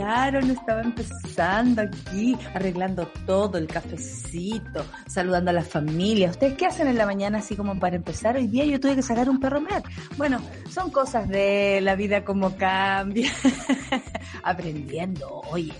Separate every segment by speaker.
Speaker 1: estaba empezando aquí, arreglando todo, el cafecito, saludando a la familia. ¿Ustedes qué hacen en la mañana así como para empezar? Hoy día yo tuve que sacar un perro mer. Bueno, son cosas de la vida como cambia. Aprendiendo, oye,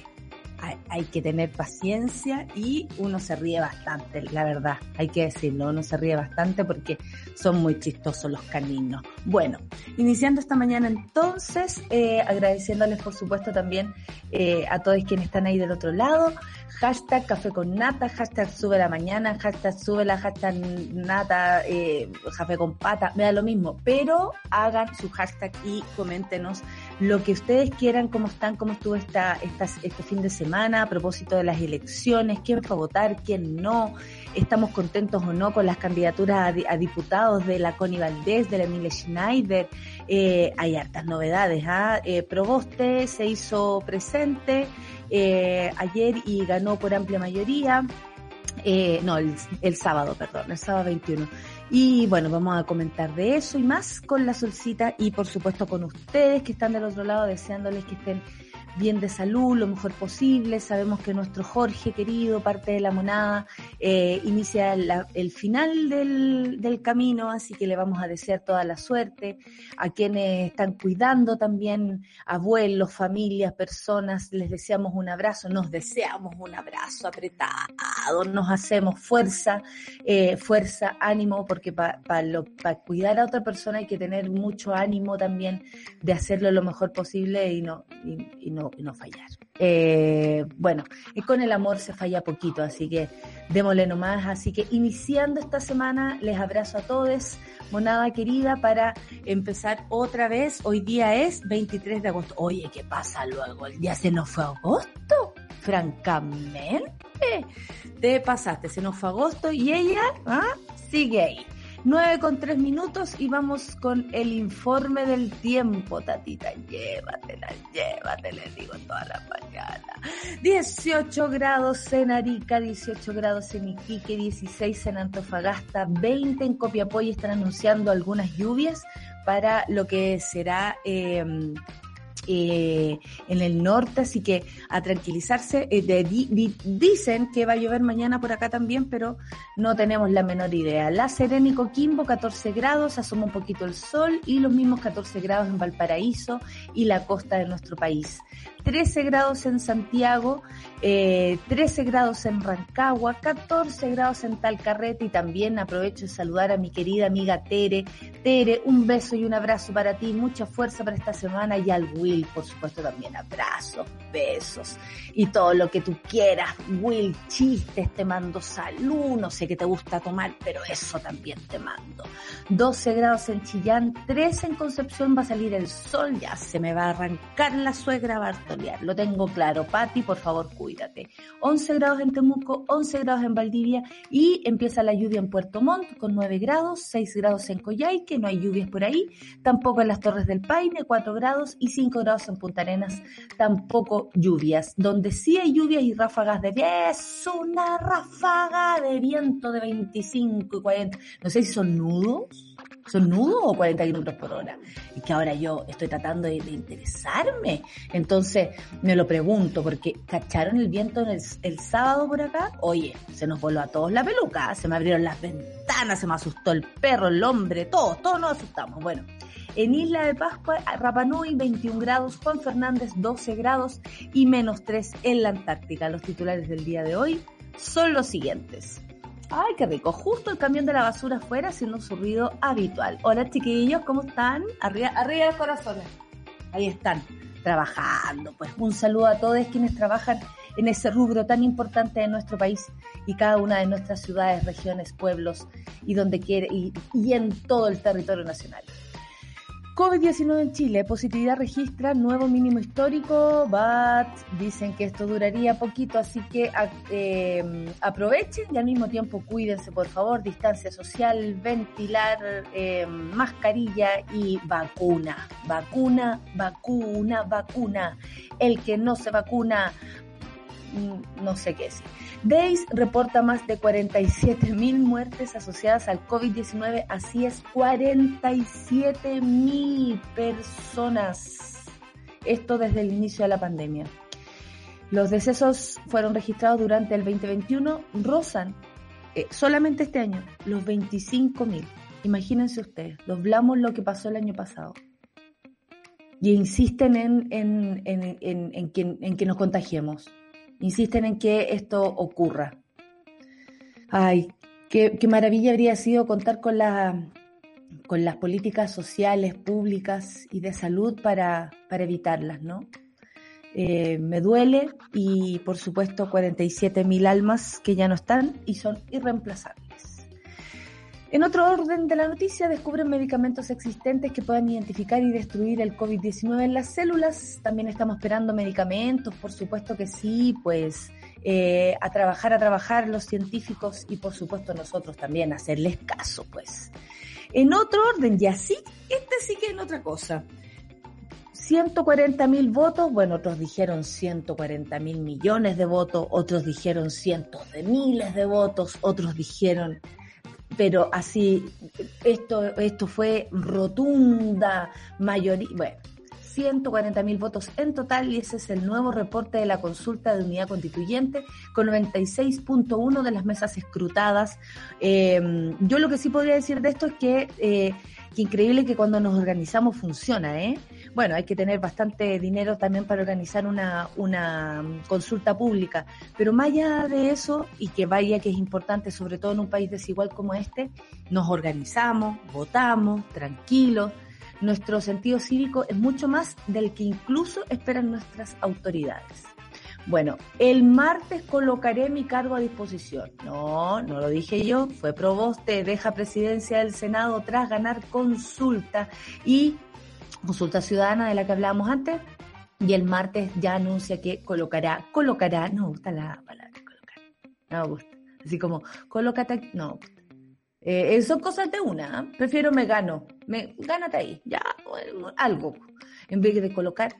Speaker 1: hay, que tener paciencia y uno se ríe bastante, la verdad, hay que decirlo, uno se ríe bastante porque son muy chistosos los caninos. Bueno, iniciando esta mañana entonces, eh, agradeciéndoles por supuesto también eh, a todos quienes están ahí del otro lado, hashtag café con nata, hashtag sube la mañana, hashtag sube la hashtag nata, eh, café con pata, me lo mismo, pero hagan su hashtag y coméntenos lo que ustedes quieran, cómo están, cómo estuvo esta, esta, este fin de semana a propósito de las elecciones, quién va a votar, quién no, estamos contentos o no con las candidaturas a, diputados de la Connie Valdés, de la Emilia Schneider, eh, hay hartas novedades, ¿ah? Eh, Proboste se hizo presente eh, ayer y ganó por amplia mayoría, eh, no, el, el sábado, perdón, el sábado 21. Y bueno, vamos a comentar de eso y más con la solcita y por supuesto con ustedes que están del otro lado deseándoles que estén bien de salud, lo mejor posible. Sabemos que nuestro Jorge querido, parte de la monada, eh, inicia el final del, del, camino, así que le vamos a desear toda la suerte. A quienes están cuidando también, abuelos, familias, personas, les deseamos un abrazo, nos deseamos un abrazo apretado, nos hacemos fuerza, eh, fuerza, ánimo, porque para cuidar a otra persona hay que tener mucho ánimo también de hacerlo lo mejor posible y no, y no no, fallar. Eh, bueno, con el amor se falla poquito, así que démosle nomás. Así que iniciando esta semana, les abrazo a todos, monada querida, para empezar otra vez. Hoy día es 23 de agosto. Oye, ¿qué pasa luego? ¿El día se nos fue agosto? Francamente, te pasaste, se nos fue agosto y ella ¿ah? sigue ahí. 9 con 3 minutos y vamos con el informe del tiempo, tatita. Llévatela, llévatela, digo toda la mañana. 18 grados en Arica, 18 grados en Iquique, 16 en Antofagasta, 20 en Copiapó y están anunciando algunas lluvias para lo que será... Eh, eh, en el norte, así que a tranquilizarse. Eh, dicen que va a llover mañana por acá también, pero no tenemos la menor idea. La Serena y Coquimbo, 14 grados, asoma un poquito el sol y los mismos 14 grados en Valparaíso y la costa de nuestro país. 13 grados en Santiago, eh, 13 grados en Rancagua, 14 grados en Talcarrete y también aprovecho de saludar a mi querida amiga Tere. Tere, un beso y un abrazo para ti, mucha fuerza para esta semana y al Will, por supuesto también abrazos, besos y todo lo que tú quieras. Will, chistes, te mando salud, no sé qué te gusta tomar, pero eso también te mando. 12 grados en Chillán, 13 en Concepción va a salir el sol, ya se me va a arrancar la suegra Lo tengo claro. Patti, por favor, cuídate. 11 grados en Temuco, 11 grados en Valdivia y empieza la lluvia en Puerto Montt con 9 grados, 6 grados en que no hay lluvias por ahí, tampoco en las Torres del Paine, 4 grados y 5 grados en Punta Arenas, tampoco lluvias. Donde sí hay lluvias y ráfagas de es una ráfaga de viento de 25 y 40, no sé si son nudos ¿Son nudos o 40 kilómetros por hora? Y que ahora yo estoy tratando de, interesarme. Entonces me lo pregunto, porque ¿cacharon el viento el, el, sábado por acá? Oye, se nos voló a todos la peluca, se me abrieron las ventanas, se me asustó el perro, el hombre, todos, todos nos asustamos. Bueno, en Isla de Pascua, Rapanui 21 grados, Juan Fernández 12 grados y menos 3 en la Antártica. Los titulares del día de hoy son los siguientes. Ay, qué rico. Justo el camión de la basura afuera haciendo su ruido habitual. Hola chiquillos, ¿cómo están? Arriba, arriba de corazones. Ahí están, trabajando. Pues un saludo a todos quienes trabajan en ese rubro tan importante de nuestro país y cada una de nuestras ciudades, regiones, pueblos y donde quiere y, y en todo el territorio nacional. COVID-19 en Chile, positividad registra nuevo mínimo histórico, but dicen que esto duraría poquito, así que eh, aprovechen y al mismo tiempo cuídense, por favor, distancia social, ventilar, eh, mascarilla y vacuna, vacuna, vacuna, vacuna. El que no se vacuna, no sé qué decir. Days reporta más de 47 mil muertes asociadas al COVID-19, así es, 47 mil personas. Esto desde el inicio de la pandemia. Los decesos fueron registrados durante el 2021, rozan eh, solamente este año los 25 mil. Imagínense ustedes, doblamos lo que pasó el año pasado. Y insisten en, en, en, que, en que nos contagiemos insisten en que esto ocurra. Ay, qué, maravilla habría sido contar con, la, con las políticas sociales, públicas y de salud para, evitarlas, ¿no? Eh, me duele y por supuesto 47 mil almas que ya no están y son irreemplazables. En otro orden de la noticia, descubren medicamentos existentes que puedan identificar y destruir el COVID-19 en las células. También estamos esperando medicamentos, por supuesto que sí, pues eh, a trabajar, a trabajar los científicos y por supuesto nosotros también, hacerles caso, pues. En otro orden, y así, este sí que es otra cosa. 140 mil votos, bueno, otros dijeron 140 mil millones de votos, otros dijeron cientos de miles de votos, otros dijeron pero así, esto, esto fue rotunda mayoría, bueno, 140 mil votos en total y ese es el nuevo reporte de la consulta de unidad constituyente con 96.1 de las mesas escrutadas. Eh, yo lo que sí podría decir de esto es que, eh, que increíble que cuando nos organizamos funciona, ¿eh? Bueno, hay que tener bastante dinero también para organizar una, una consulta pública, pero más allá de eso, y que vaya que es importante, sobre todo en un país desigual como este, nos organizamos, votamos, tranquilos, nuestro sentido cívico es mucho más del que incluso esperan nuestras autoridades. Bueno, el martes colocaré mi cargo a disposición. No, no lo dije yo, fue Proboste, deja presidencia del Senado tras ganar consulta y consulta ciudadana de la que hablábamos antes, y el martes ya anuncia que colocará, colocará, no me gusta la palabra colocar, no me gusta, así como colócate, no eh, eh, son cosas de una, ¿eh? prefiero me gano, me, gánate ahí, ya, algo, en vez de colocar,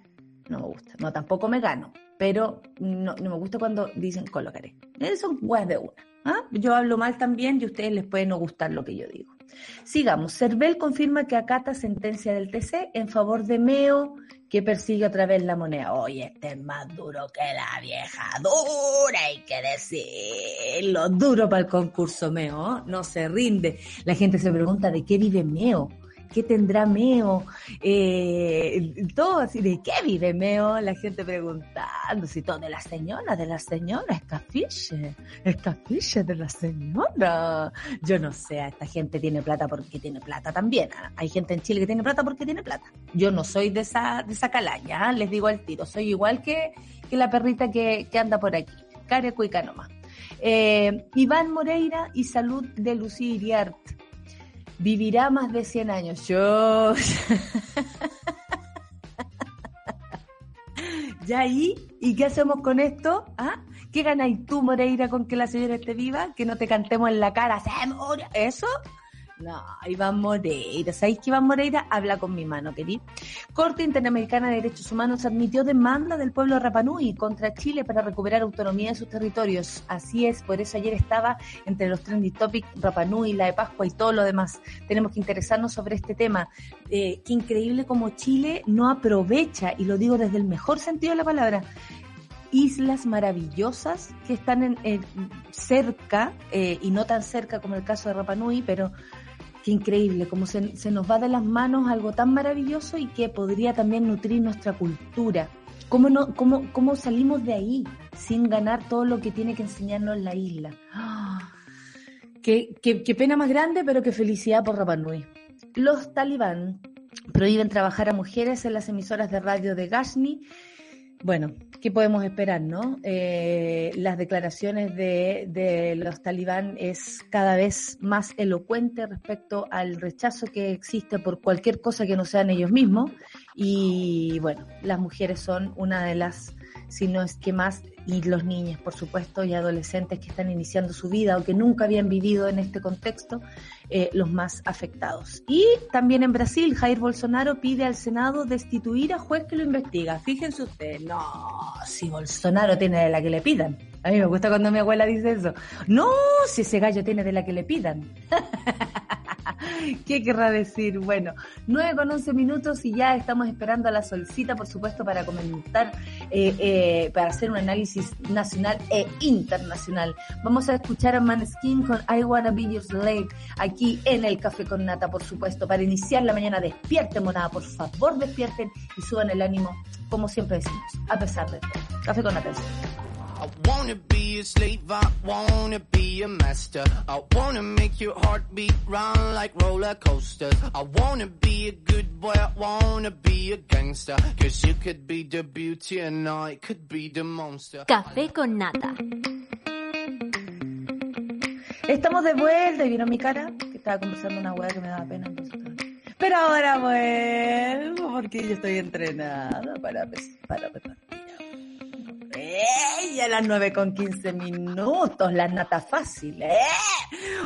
Speaker 1: no me gusta, no, tampoco me gano, pero no, no me gusta cuando dicen colocaré, son weas de una, ¿ah? yo hablo mal también y a ustedes les puede no gustar lo que yo digo. Sigamos. Cervel confirma que acata sentencia del TC en favor de Meo, que persigue otra vez la moneda. Oye, este es más duro que la vieja dura, hay que decirlo. Duro para el concurso Meo, no se rinde. La gente se pregunta de qué vive Meo. ¿Qué tendrá Meo? Eh, todo así, ¿de qué vive Meo? La gente preguntando, si todo de la señora, de la señora, esta ficha, esta ficha de la señora. Yo no sé, esta gente tiene plata porque tiene plata también. ¿ah? Hay gente en Chile que tiene plata porque tiene plata. Yo no soy de esa, de esa calaña, ¿ah? les digo al tiro, soy igual que, que la perrita que, que anda por aquí, carecuica nomás. Eh, Iván Moreira y salud de Lucía Iriart vivirá más de 100 años. Yo... ¿Ya ahí? ¿Y qué hacemos con esto? ¿Ah? ¿Qué ganáis tú, Moreira, con que la señora esté viva? ¿Que no te cantemos en la cara? ¿Eso? No, Iván Moreira. ¿Sabéis que Iván Moreira habla con mi mano, querido? Corte Interamericana de Derechos Humanos admitió demanda del pueblo Rapanui contra Chile para recuperar autonomía de sus territorios. Así es, por eso ayer estaba entre los trending topics Rapanui, la de Pascua y todo lo demás. Tenemos que interesarnos sobre este tema. Eh, qué increíble como Chile no aprovecha, y lo digo desde el mejor sentido de la palabra, islas maravillosas que están en, cerca, eh, y no tan cerca como el caso de Rapanui, pero Qué increíble, como se, nos va de las manos algo tan maravilloso y que podría también nutrir nuestra cultura. ¿Cómo, no, cómo, cómo salimos de ahí sin ganar todo lo que tiene que enseñarnos la isla? Qué, qué, pena más grande, pero qué felicidad por Rapa Nui. Los talibán prohíben trabajar a mujeres en las emisoras de radio de Ghazni. Bueno, ¿Qué podemos esperar, no? Eh, las declaraciones de, de, los talibán es cada vez más elocuente respecto al rechazo que existe por cualquier cosa que no sean ellos mismos. Y bueno, las mujeres son una de las sino es que más, y los niños, por supuesto, y adolescentes que están iniciando su vida o que nunca habían vivido en este contexto, eh, los más afectados. Y también en Brasil, Jair Bolsonaro pide al Senado destituir a juez que lo investiga. Fíjense ustedes, no, si Bolsonaro tiene de la que le pidan. A mí me gusta cuando mi abuela dice eso. No, si ese gallo tiene de la que le pidan. ¿Qué querrá decir? Bueno, 9 con 11 minutos y ya estamos esperando a la solcita, por supuesto, para comentar, eh, eh, para hacer un análisis nacional e internacional. Vamos a escuchar a Maneskin con I Wanna Be Your Slave aquí en el Café con Nata, por supuesto, para iniciar la mañana. Despierten, monada, por favor, despierten y suban el ánimo, como siempre decimos, a pesar de todo. Café con Nata. I wanna be a slave, I wanna be a master. I wanna make your heart beat round like roller coasters. I wanna be a good boy, I wanna be a gangster. Cause you could be the beauty and I could be the monster.
Speaker 2: Café con nata.
Speaker 1: Estamos de vuelta y vieron mi cara, que estaba conversando una weá que me daba pena. Pero ahora vuelvo porque yo estoy entrenada para, para, para ¡Ey! A las 9 con 15 minutos, la nata fácil, ¿eh?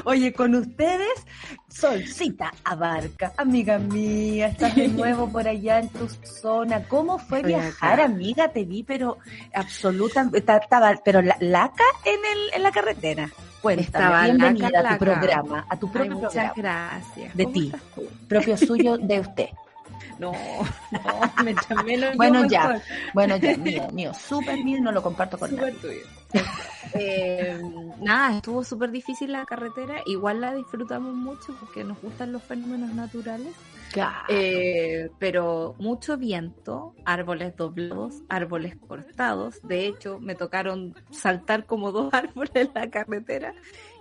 Speaker 1: Oye, con ustedes, Solcita Abarca, amiga mía, estás de nuevo por allá en tu zona. ¿Cómo fue viajar, amiga? Te vi, pero absoluta, estaba, pero la, laca en, el, en la carretera. Cuéntame, estaba bienvenida a tu programa, a tu propio
Speaker 3: muchas gracias.
Speaker 1: De ti, propio suyo, de usted.
Speaker 3: No, no, me chamé lo
Speaker 1: Bueno, ya, bueno, ya, mío, mío, súper mío, no lo comparto con nadie.
Speaker 3: tuyo. Eh, nada, estuvo súper difícil la carretera, igual la disfrutamos mucho porque nos gustan los fenómenos naturales.
Speaker 1: Claro.
Speaker 3: Eh, pero mucho viento, árboles doblados, árboles cortados. De hecho, me tocaron saltar como dos árboles en la carretera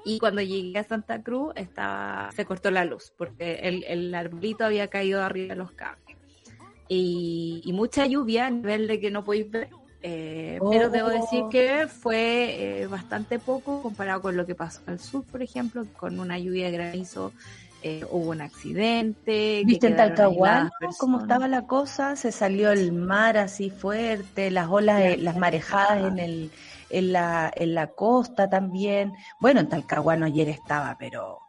Speaker 3: y cuando llegué a Santa Cruz estaba, se cortó la luz porque el, el arbolito había caído arriba de los cables. Y, y, mucha lluvia a nivel de que no podéis ver. Eh, Pero debo decir que fue eh, bastante poco comparado con lo que pasó al sur, por ejemplo, con una lluvia de granizo. Eh, hubo un accidente.
Speaker 1: ¿Viste en Talcahuano cómo estaba la cosa? Se salió el mar así fuerte, las olas, eh, las marejadas en el en la, en la costa también. Bueno, en Talcahuano ayer estaba, pero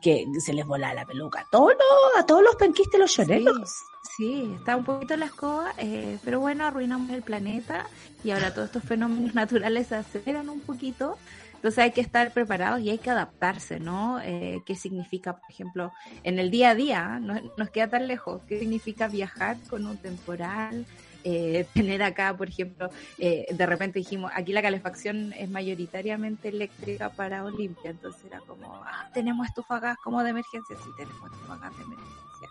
Speaker 1: que se les volaba la peluca. Los, a todos los penquistes, los lloreros.
Speaker 3: Sí, está un poquito la escoba, eh, pero bueno, arruinamos el planeta y ahora todos estos fenómenos naturales se aceleran un poquito. Entonces hay que estar preparados y hay que adaptarse, ¿no? Eh, ¿Qué significa, por ejemplo, en el día a día? No nos queda tan lejos. ¿Qué significa viajar con un temporal? Eh, tener acá, por ejemplo, eh, de repente dijimos, aquí la calefacción es mayoritariamente eléctrica para Olimpia, entonces era como, ah, tenemos estufa como de emergencia, sí, tenemos estufa de emergencia.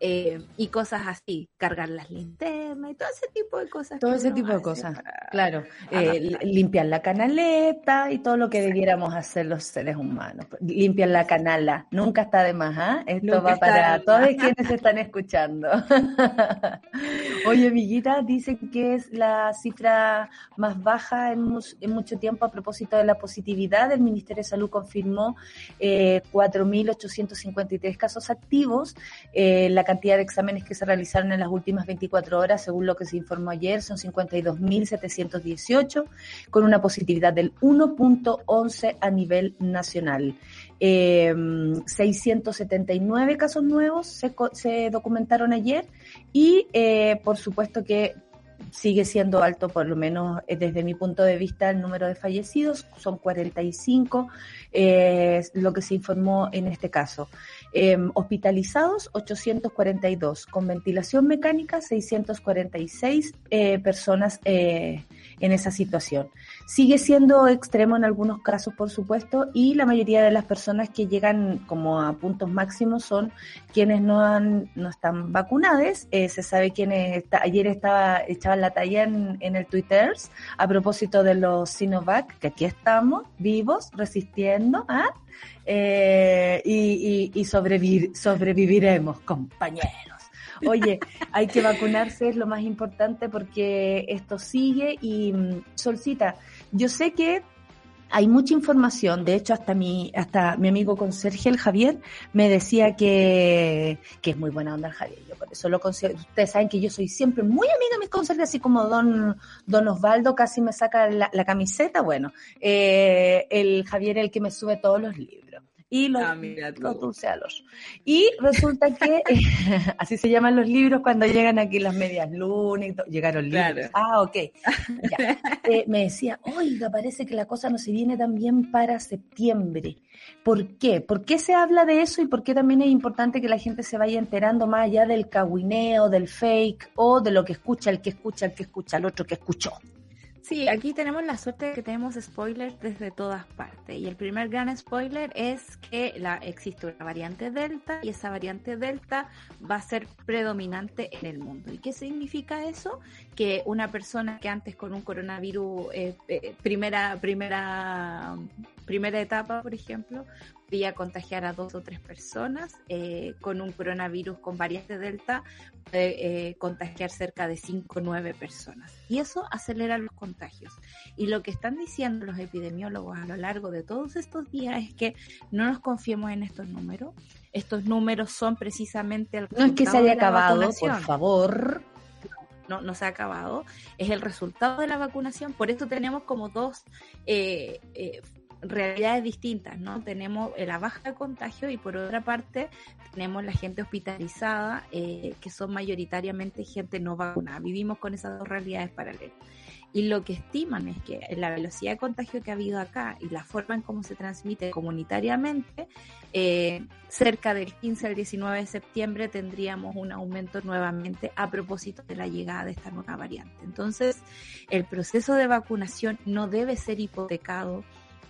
Speaker 3: Eh, y cosas así, cargar las linternas y todo ese tipo de cosas.
Speaker 1: Todo ese tipo de cosas, claro. Eh, limpiar la canaleta y todo lo que debiéramos hacer los seres humanos. Limpiar la canala, nunca está de más, ¿ah? Esto va para todos quienes están escuchando. Oye, amiguita, dicen que es la cifra más baja en, en, mucho tiempo a propósito de la positividad. El Ministerio de Salud confirmó eh, 4.853 casos activos. Eh, la cantidad de exámenes que se realizaron en las últimas 24 horas, según lo que se informó ayer, son 52.718, con una positividad del 1.11 a nivel nacional. Eh, 679 casos nuevos se, se documentaron ayer y, eh, por supuesto, que sigue siendo alto, por lo menos eh, desde mi punto de vista, el número de fallecidos, son 45, eh, lo que se informó en este caso. Eh, hospitalizados, 842, con ventilación mecánica, 646 eh, personas eh, en esa situación. Sigue siendo extremo en algunos casos, por supuesto, y la mayoría de las personas que llegan como a puntos máximos son quienes no han, no están vacunadas. Eh, se sabe quienes está, ayer estaba echaban la talla en, el Twitter a propósito de los Sinovac, que aquí estamos vivos, resistiendo, ¿ah? Eh, y, y, y sobrevivir, sobreviviremos, compañeros. Oye, hay que vacunarse, es lo más importante porque esto sigue y mm, Solcita, yo sé que hay mucha información, de hecho hasta mi, hasta mi amigo conserje, el Javier, me decía que, que es muy buena onda el Javier, yo por eso lo considero, ustedes saben que yo soy siempre muy amiga de mis conserjes, así como don, don Osvaldo casi me saca la, camiseta, bueno, eh, el Javier es el que me sube todos los libros y los, ah, los Y resulta que así se llaman los libros cuando llegan aquí las medias lunas y llegaron libros. Ah, ok. Eh, me decía, oiga, parece que la cosa no se viene tan bien para septiembre. ¿Por qué? ¿Por qué se habla de eso y por qué también es importante que la gente se vaya enterando más allá del caguineo, del fake o de lo que escucha el que escucha, el que escucha, el otro que escuchó?
Speaker 3: Sí, aquí tenemos la suerte de que tenemos spoilers desde todas partes. Y el primer gran spoiler es que la, existe una variante Delta y esa variante Delta va a ser predominante en el mundo. ¿Y qué significa eso? Que una persona que antes con un coronavirus, eh, eh, primera, primera, primera etapa, por ejemplo, podía contagiar a dos o tres personas. Eh, con un coronavirus con variante Delta puede eh, contagiar cerca de cinco o nueve personas. Y eso acelera los contagios. Y lo que están diciendo los epidemiólogos a lo largo de todos estos días es que no nos confiemos en estos números. Estos números son precisamente el
Speaker 1: No es que se haya acabado, por favor.
Speaker 3: No, no se ha acabado, es el resultado de la vacunación. Por eso tenemos como dos eh, eh realidades distintas, ¿no? Tenemos la baja de contagio y por otra parte tenemos la gente hospitalizada, eh, que son mayoritariamente gente no vacunada. Vivimos con esas dos realidades paralelas. Y lo que estiman es que la velocidad de contagio que ha habido acá y la forma en cómo se transmite comunitariamente, eh, cerca del 15 al 19 de septiembre tendríamos un aumento nuevamente a propósito de la llegada de esta nueva variante. Entonces, el proceso de vacunación no debe ser hipotecado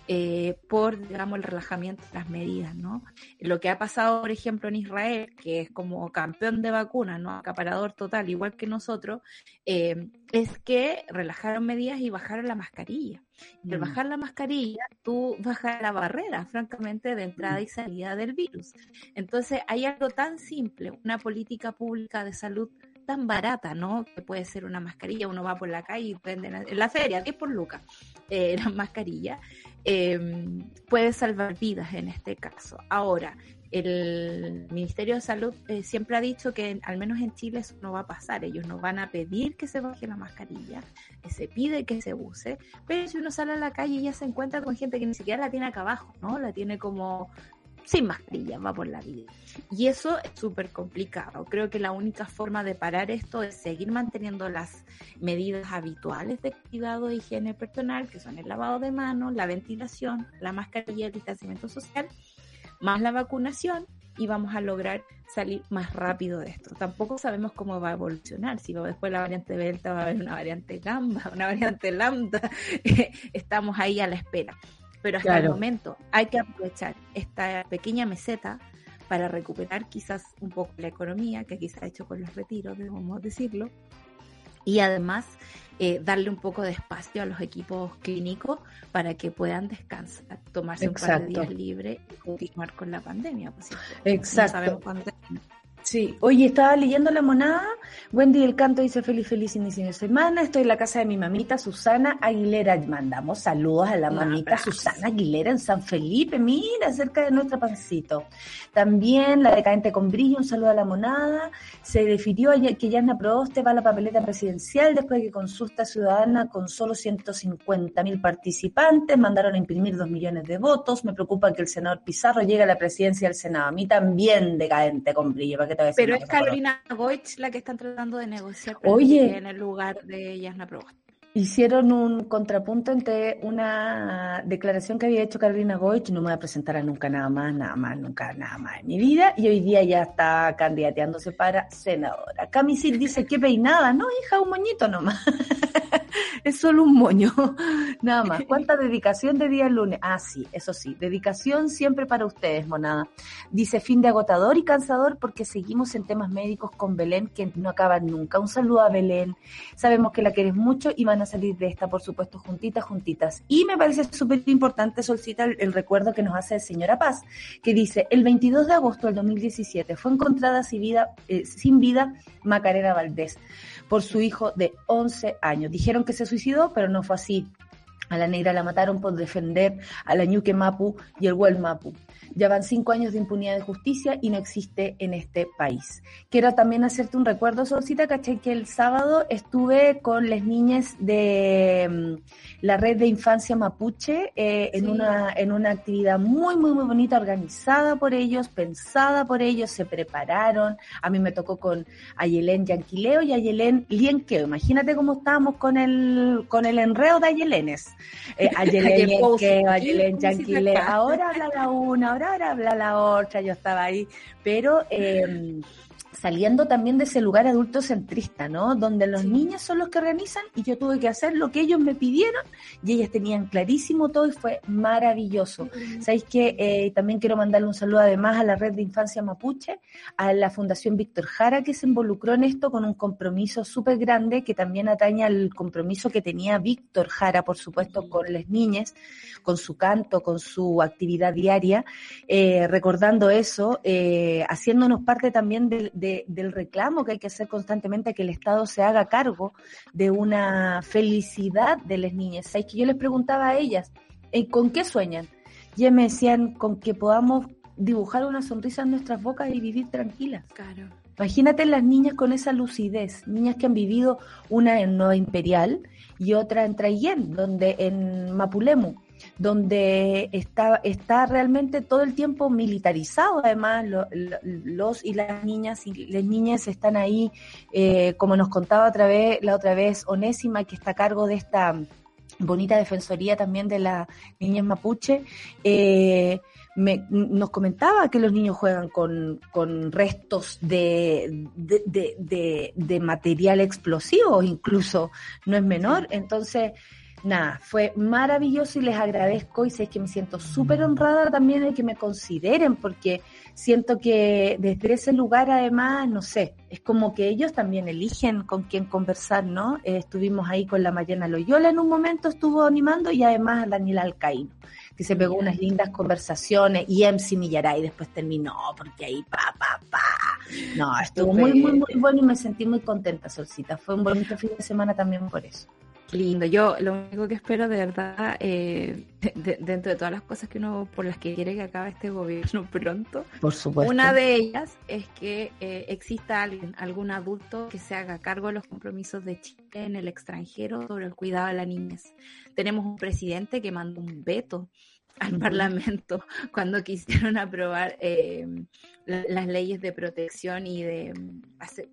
Speaker 3: eh, por, digamos, el relajamiento de las medidas, ¿no? Lo que ha pasado, por ejemplo, en Israel, que es como campeón de vacunas, ¿no? Acaparador total, igual que nosotros, eh, es que relajaron medidas y bajaron la mascarilla. Y al mm. bajar la mascarilla, tú bajas la barrera, francamente, de entrada y salida del virus. Entonces, hay algo tan simple, una política pública de salud tan barata, ¿no? Que puede ser una mascarilla, uno va por la calle y vende en la feria, 10 por lucas, eh, la mascarilla, Em, puede salvar vidas en este caso. Ahora, el Ministerio de Salud eh, siempre ha dicho que al menos en Chile eso no va a pasar. Ellos no van a pedir que se baje la mascarilla, se pide que se use, pero si uno sale a la calle ya se encuentra con gente que ni siquiera la tiene acá abajo, ¿no? La tiene como sin mascarilla, va por la vida. Y eso es súper complicado. Creo que la única forma de parar esto es seguir manteniendo las medidas habituales de cuidado de higiene personal, que son el lavado de manos, la ventilación, la mascarilla, el distanciamiento social, más la vacunación y vamos a lograr salir más rápido de esto. Tampoco sabemos cómo va a evolucionar, si después la variante Delta va a haber una variante Gamma, una variante Lambda, estamos ahí a la espera. Pero hasta el momento hay que aprovechar esta pequeña meseta para recuperar quizás un poco la economía, que aquí se ha hecho con los retiros, debemos decirlo, y además eh, darle un poco de espacio a los equipos clínicos para que puedan descansar, tomarse un par de días libre y continuar con la pandemia. Pues,
Speaker 1: Exacto. sabemos cuándo Sí, oye, estaba leyendo La Monada. Wendy del Canto dice feliz, feliz inicio de semana. Estoy en la casa de mi mamita Susana Aguilera. Mandamos saludos a la mamita Susana Aguilera en San Felipe, mira, cerca de nuestro pancito. También la decadente con brillo, un saludo a La Monada. Se definió que Yana Proboste va a la papeleta presidencial después de que consulta ciudadana con solo 150 mil participantes. Mandaron a imprimir dos millones de votos. Me preocupa que el senador Pizarro llegue a la presidencia del Senado. A mí también decadente con brillo,
Speaker 3: pero es Carolina Goich la que están tratando de negociar Oye, en el lugar de Yasna Proboste.
Speaker 1: Hicieron un contrapunto entre una declaración que había hecho Carolina Goich, no me voy a presentar a nunca nada más, nada más, nunca nada más en mi vida, y hoy día ya está candidateándose para senadora. Camisil dice, qué peinada, no hija, un moñito nomás. es solo un moño, nada más. ¿Cuánta dedicación de día lunes? Ah, sí, eso sí, dedicación siempre para ustedes, monada. Dice fin de agotador y cansador porque seguimos en temas médicos con Belén que no acaban nunca. Un saludo a Belén. Sabemos que la quieres mucho y van a salir de esta, por supuesto, juntitas, juntitas. Y me parece súper importante, Solcita, el, recuerdo que nos hace señora Paz, que dice, el 22 de agosto del 2017 fue encontrada sin vida, eh, sin vida Macarena Valdés por su hijo de 11 años. Dijeron que se suicidó, pero no fue así. A la negra la mataron por defender a la Ñuque Mapu y el Huel Mapu. Ya van cinco años de impunidad de justicia y no existe en este país. Quiero también hacerte un recuerdo, Solcita, caché que el sábado estuve con las niñas de um, la red de infancia mapuche eh, en, sí. una, en una actividad muy, muy, muy bonita, organizada por ellos, pensada por ellos, se prepararon. A mí me tocó con Ayelén Yanquileo y Ayelén Lienqueo. Imagínate cómo estábamos con el, con el enreo de Ayelenes. Eh, Ayelén Lienqueo, Ayelén Yanquileo. Ahora habla la una, ahora habla la otra, yo estaba ahí, pero eh, saliendo también de ese lugar adultocentrista, ¿no? Donde los sí. niños son los que organizan y yo tuve que hacer lo que ellos me pidieron y ellas tenían clarísimo todo y fue maravilloso. Sí. ¿Sabéis que eh, también quiero mandarle un saludo además a la red de infancia mapuche, a la Fundación Víctor Jara que se involucró en esto con un compromiso súper grande que también atañe al compromiso que tenía Víctor Jara, por supuesto, con las niñas, con su canto, con su actividad diaria, eh, recordando eso, eh, haciéndonos parte también de, de del reclamo que hay que hacer constantemente que el Estado se haga cargo de una felicidad de las niñas. ¿Sabes que yo les preguntaba a ellas, ¿con qué sueñan? Y ellas me decían, con que podamos dibujar una sonrisa en nuestras bocas y vivir tranquilas.
Speaker 3: Claro.
Speaker 1: Imagínate las niñas con esa lucidez, niñas que han vivido una en Nueva Imperial y otra en Traillén, donde en Mapulemu, donde está, está realmente todo el tiempo militarizado, además lo, lo, los y las niñas y las niñas están ahí, eh, como nos contaba otra vez, la otra vez Onésima, que está a cargo de esta bonita defensoría también de las niñas mapuche, eh, me, nos comentaba que los niños juegan con, con restos de, de, de, de, de material explosivo, incluso no es menor, entonces nada, fue maravilloso y les agradezco y sé que me siento súper honrada también de que me consideren porque siento que desde ese lugar además, no sé, es como que ellos también eligen con quién conversar, ¿no? Eh, estuvimos ahí con la Mayana Loyola en un momento, estuvo animando y además a Daniel Alcaíno que se pegó unas lindas conversaciones y MC Millaray después terminó porque ahí pa, pa, pa. No, estuvo muy, muy, muy bueno y me sentí muy contenta, Solcita. Fue un bonito fin de semana también por eso.
Speaker 3: Lindo, yo lo único que espero de verdad, eh, de, dentro de todas las cosas que uno por las que quiere que acabe este gobierno pronto,
Speaker 1: por supuesto.
Speaker 3: una de ellas es que eh, exista alguien, algún adulto que se haga cargo de los compromisos de Chile en el extranjero sobre el cuidado de la niñez. Tenemos un presidente que mandó un veto al Parlamento cuando quisieron aprobar eh, las leyes de protección y de,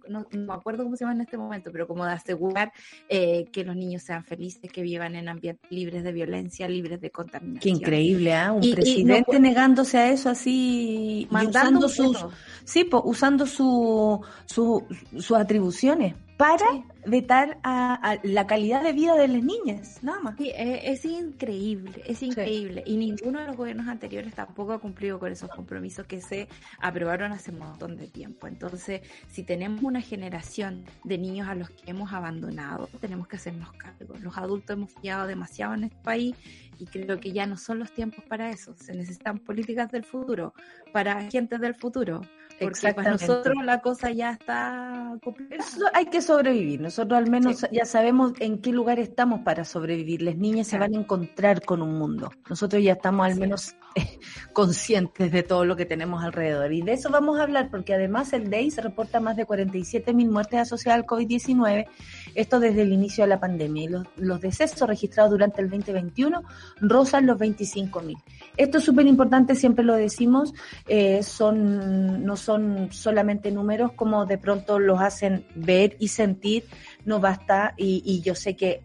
Speaker 3: no, no, me acuerdo cómo se llama en este momento, pero como de asegurar eh, que los niños sean felices, que vivan en ambientes libres de violencia, libres de contaminación.
Speaker 1: Qué increíble, ¿eh? Un y, presidente y no, negándose a eso así, usando sus, sí, pues, usando su, su, sus atribuciones para sí. vetar a, a, la calidad de vida de las niñas, nada más.
Speaker 3: Sí, es, es increíble, es increíble. Sí. Y ninguno de los gobiernos anteriores tampoco ha cumplido con esos compromisos que se aprobaron hace un montón de tiempo. Entonces, si tenemos una generación de niños a los que hemos abandonado, tenemos que hacernos cargo. Los adultos hemos fallado demasiado en este país y creo que ya no son los tiempos para eso. Se necesitan políticas del futuro, para gente del futuro. Porque para nosotros la cosa ya está
Speaker 1: complicada. Hay que sobrevivir. Nosotros al menos sí. ya sabemos en qué lugar estamos para sobrevivir. Las niñas claro. se van a encontrar con un mundo. Nosotros ya estamos al menos eh, conscientes de todo lo que tenemos alrededor. Y de eso vamos a hablar porque además el DEIS reporta más de 47 mil muertes asociadas al COVID-19. Esto desde el inicio de la pandemia. Y los, los decesos registrados durante el 2021 rozan los 25 mil. Esto es súper importante, siempre lo decimos. Eh, son, no son solamente números como de pronto los hacen ver y sentir, no basta, y, y yo sé que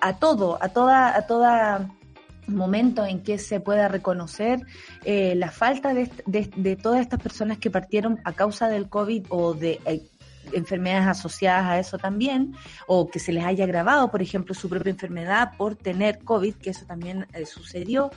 Speaker 1: a todo, a toda, a toda momento en que se pueda reconocer eh, la falta de, de, de, todas estas personas que partieron a causa del COVID o de eh, enfermedades asociadas a eso también, o que se les haya agravado, por ejemplo, su propia enfermedad por tener COVID, que eso también eh, sucedió.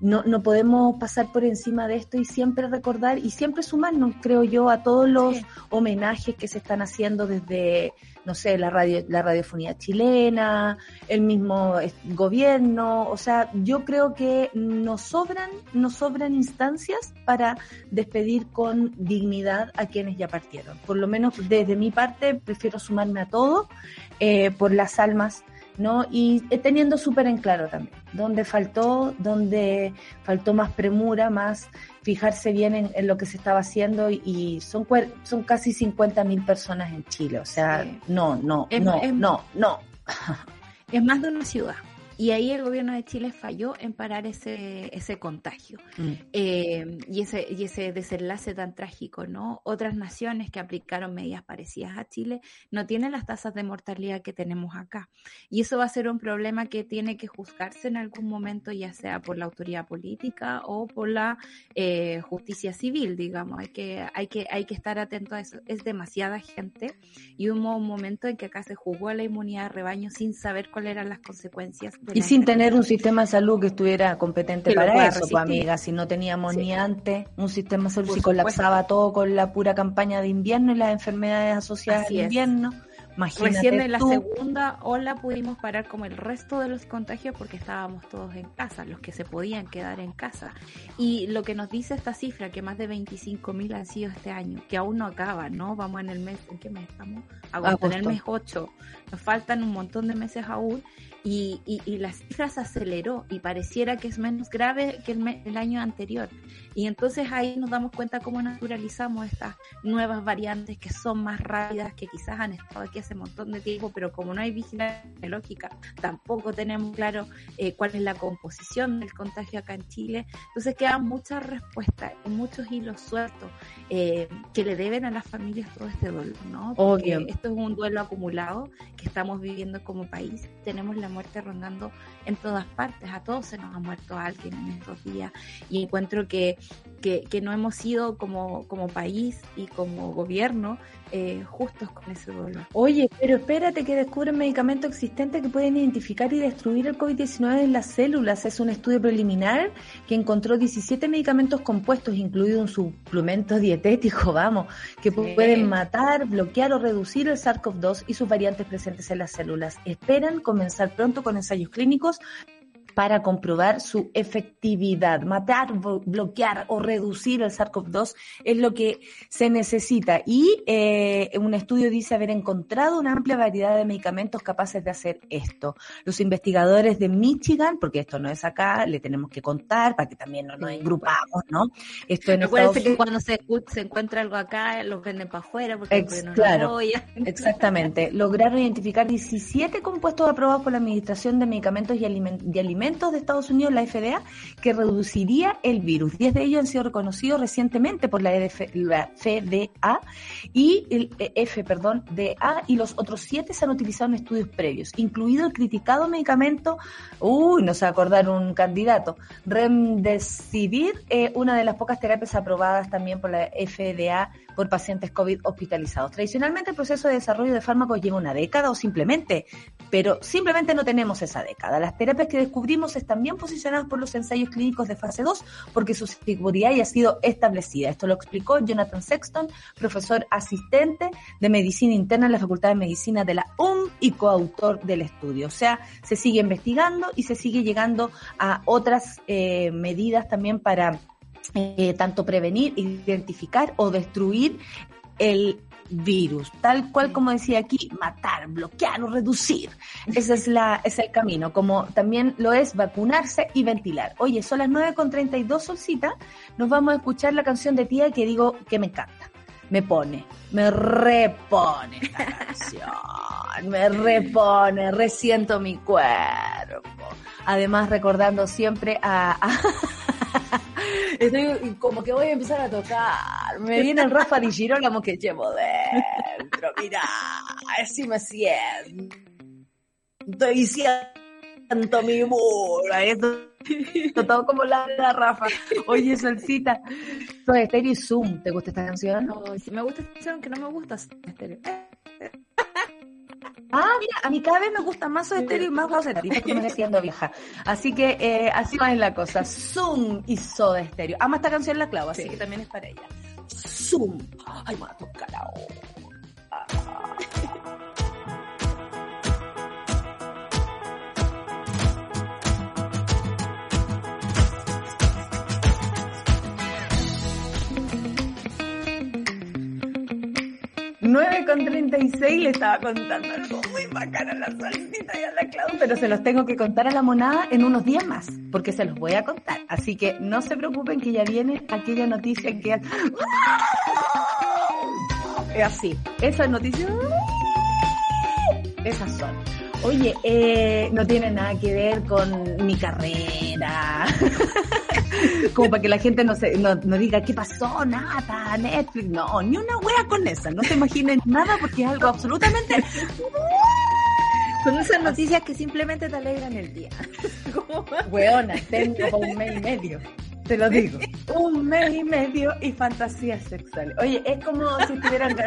Speaker 1: No, no podemos pasar por encima de esto y siempre recordar y siempre sumarnos, creo yo, a todos los homenajes que se están haciendo desde, no sé, la radio, la radiofonía chilena, el mismo gobierno, o sea, yo creo que nos sobran, nos sobran instancias para despedir con dignidad a quienes ya partieron. Por lo menos desde mi parte prefiero sumarme a todo eh, por las almas ¿no? Y teniendo súper en claro también, dónde faltó, dónde faltó más premura, más fijarse bien en, lo que se estaba haciendo y, son, son casi 50 mil personas en Chile, o sea, no, no, no, no, no.
Speaker 3: Es más de una ciudad. Y ahí el gobierno de Chile falló en parar ese, ese contagio mm. eh, y, ese, y ese desenlace tan trágico, ¿no? Otras naciones que aplicaron medidas parecidas a Chile no tienen las tasas de mortalidad que tenemos acá. Y eso va a ser un problema que tiene que juzgarse en algún momento, ya sea por la autoridad política o por la eh, justicia civil, digamos. Hay que, hay, que, hay que estar atento a eso. Es demasiada gente y hubo un momento en que acá se jugó a la inmunidad de rebaño sin saber cuáles eran las consecuencias
Speaker 1: y sin tener un sistema de salud que estuviera competente para eso, pues, amiga. Si no teníamos ni antes un sistema de salud, si colapsaba todo con la pura campaña de invierno y las enfermedades asociadas al invierno.
Speaker 3: Recién en la segunda ola pudimos parar como el resto de los contagios porque estábamos todos en casa, los que se podían quedar en casa. Y lo que nos dice esta cifra, que más de 25 mil han sido este año, que aún no acaba, ¿no? Vamos en el mes, ¿en qué mes estamos? en el mes 8. Nos faltan un montón de meses aún y, y, y la cifra se aceleró y pareciera que es menos grave que el, el, año anterior. Y entonces ahí nos damos cuenta cómo naturalizamos estas nuevas variantes que son más rápidas, que quizás han estado aquí hace un montón de tiempo, pero como no hay vigilancia lógica, tampoco tenemos claro eh, cuál es la composición del contagio acá en Chile. Entonces quedan muchas respuestas y muchos hilos sueltos eh, que le deben a las familias todo este dolor, ¿no? Porque esto es un duelo acumulado que estamos viviendo como país. Tenemos la muerte rondando en todas partes, a todos se nos ha muerto alguien en estos días y encuentro que, que, no hemos sido como, como país y como gobierno eh, justos con ese dolor.
Speaker 1: Oye, pero espérate que descubren medicamentos existentes que pueden identificar y destruir el COVID-19 en las células. Es un estudio preliminar que encontró 17 medicamentos compuestos, incluido un suplemento dietético, vamos, que pueden matar, bloquear o reducir el SARS-CoV-2 y sus variantes presentes en las células. Esperan comenzar pronto con ensayos clínicos para comprobar su efectividad. Matar, bloquear o reducir el SARS-CoV-2 es lo que se necesita. Y eh, un estudio dice haber encontrado una amplia variedad de medicamentos capaces de hacer esto. Los investigadores de Michigan, porque esto no es acá, le tenemos que contar para que también nos, nos agrupamos, ¿no?
Speaker 3: Esto en Acuérdense que cuando se, se, encuentra algo acá, lo venden para afuera porque no
Speaker 1: claro, exactamente. Lograron identificar 17 compuestos aprobados por la Administración de Medicamentos y Alimentos de Estados Unidos, la FDA, que reduciría el virus. Diez de ellos han sido reconocidos recientemente por la, FDA y el eh, F, perdón, DA, y los otros siete se han utilizado en estudios previos, incluido el criticado medicamento, uy, no se acordar un candidato, Remdesivir, eh, una de las pocas terapias aprobadas también por la FDA por pacientes COVID hospitalizados. Tradicionalmente el proceso de desarrollo de fármacos lleva una década o simplemente, pero simplemente no tenemos esa década. Las terapias que descubrimos están bien posicionadas por los ensayos clínicos de fase 2 porque su seguridad ya ha sido establecida. Esto lo explicó Jonathan Sexton, profesor asistente de medicina interna en la Facultad de Medicina de la UM y coautor del estudio. O sea, se sigue investigando y se sigue llegando a otras eh, medidas también para eh, tanto prevenir, identificar o destruir el virus, tal cual como decía aquí, matar, bloquear o reducir. Ese es la, es el camino, como también lo es vacunarse y ventilar. Oye, son las 9.32 solcita, nos vamos a escuchar la canción de tía que digo que me encanta. Me pone, me repone esta canción, me repone, resiento mi cuerpo. Además, recordando siempre a Estoy como que voy a empezar a tocar. Me viene el Rafa Di Girolamo que llevo dentro. Mira, así me siento. Y siento mi muro. Esto Todo como la la Rafa. Oye, Solcita. Soy Estéreo y Zoom. ¿Te gusta esta canción?
Speaker 3: me gusta esta canción, que no me gusta Estéreo.
Speaker 1: Ah, mira, a mí cada vez me gusta más Soda Estéreo y más Voz porque me siendo vieja. Así que eh, así va en la cosa. Zoom y Soda Estéreo. Ama esta canción la clavo, así que también es para ella. Zoom. Ay, me voy a tocar ahora. 9 con 36 le estaba contando algo muy bacano a la salsita y a la Clau, pero se los tengo que contar a la monada en unos días más, porque se los voy a contar. Así que no se preocupen que ya viene aquella noticia que... Es así, esas noticias... Esas son. Oye, eh, no tiene nada que ver con mi carrera. Como para que la gente no, se, no, diga, ¿qué pasó? Nada, Netflix. No, ni una wea con esa. No se imaginen nada porque es algo absolutamente...
Speaker 3: Son esas noticias que simplemente te alegran el día.
Speaker 1: Weona, tengo un mes y medio. Te lo digo. Un mes y medio y fantasías sexuales. Oye, es como si estuvieran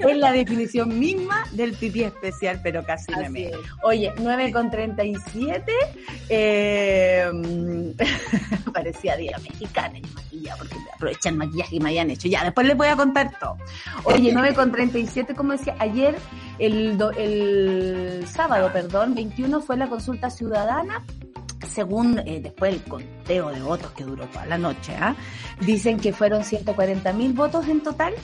Speaker 1: es la definición misma del pipí especial, pero casi me Oye, 9 con 37, eh, parecía día mexicana y maquilla, porque aprovechan maquillaje y me hayan hecho. Ya, después les voy a contar todo. Oye, 9 con 37, como decía, ayer, el, el sábado, perdón, 21 fue la consulta ciudadana según eh, después el conteo de votos que duró toda la noche, ¿ah? dicen que fueron 140 mil votos en total,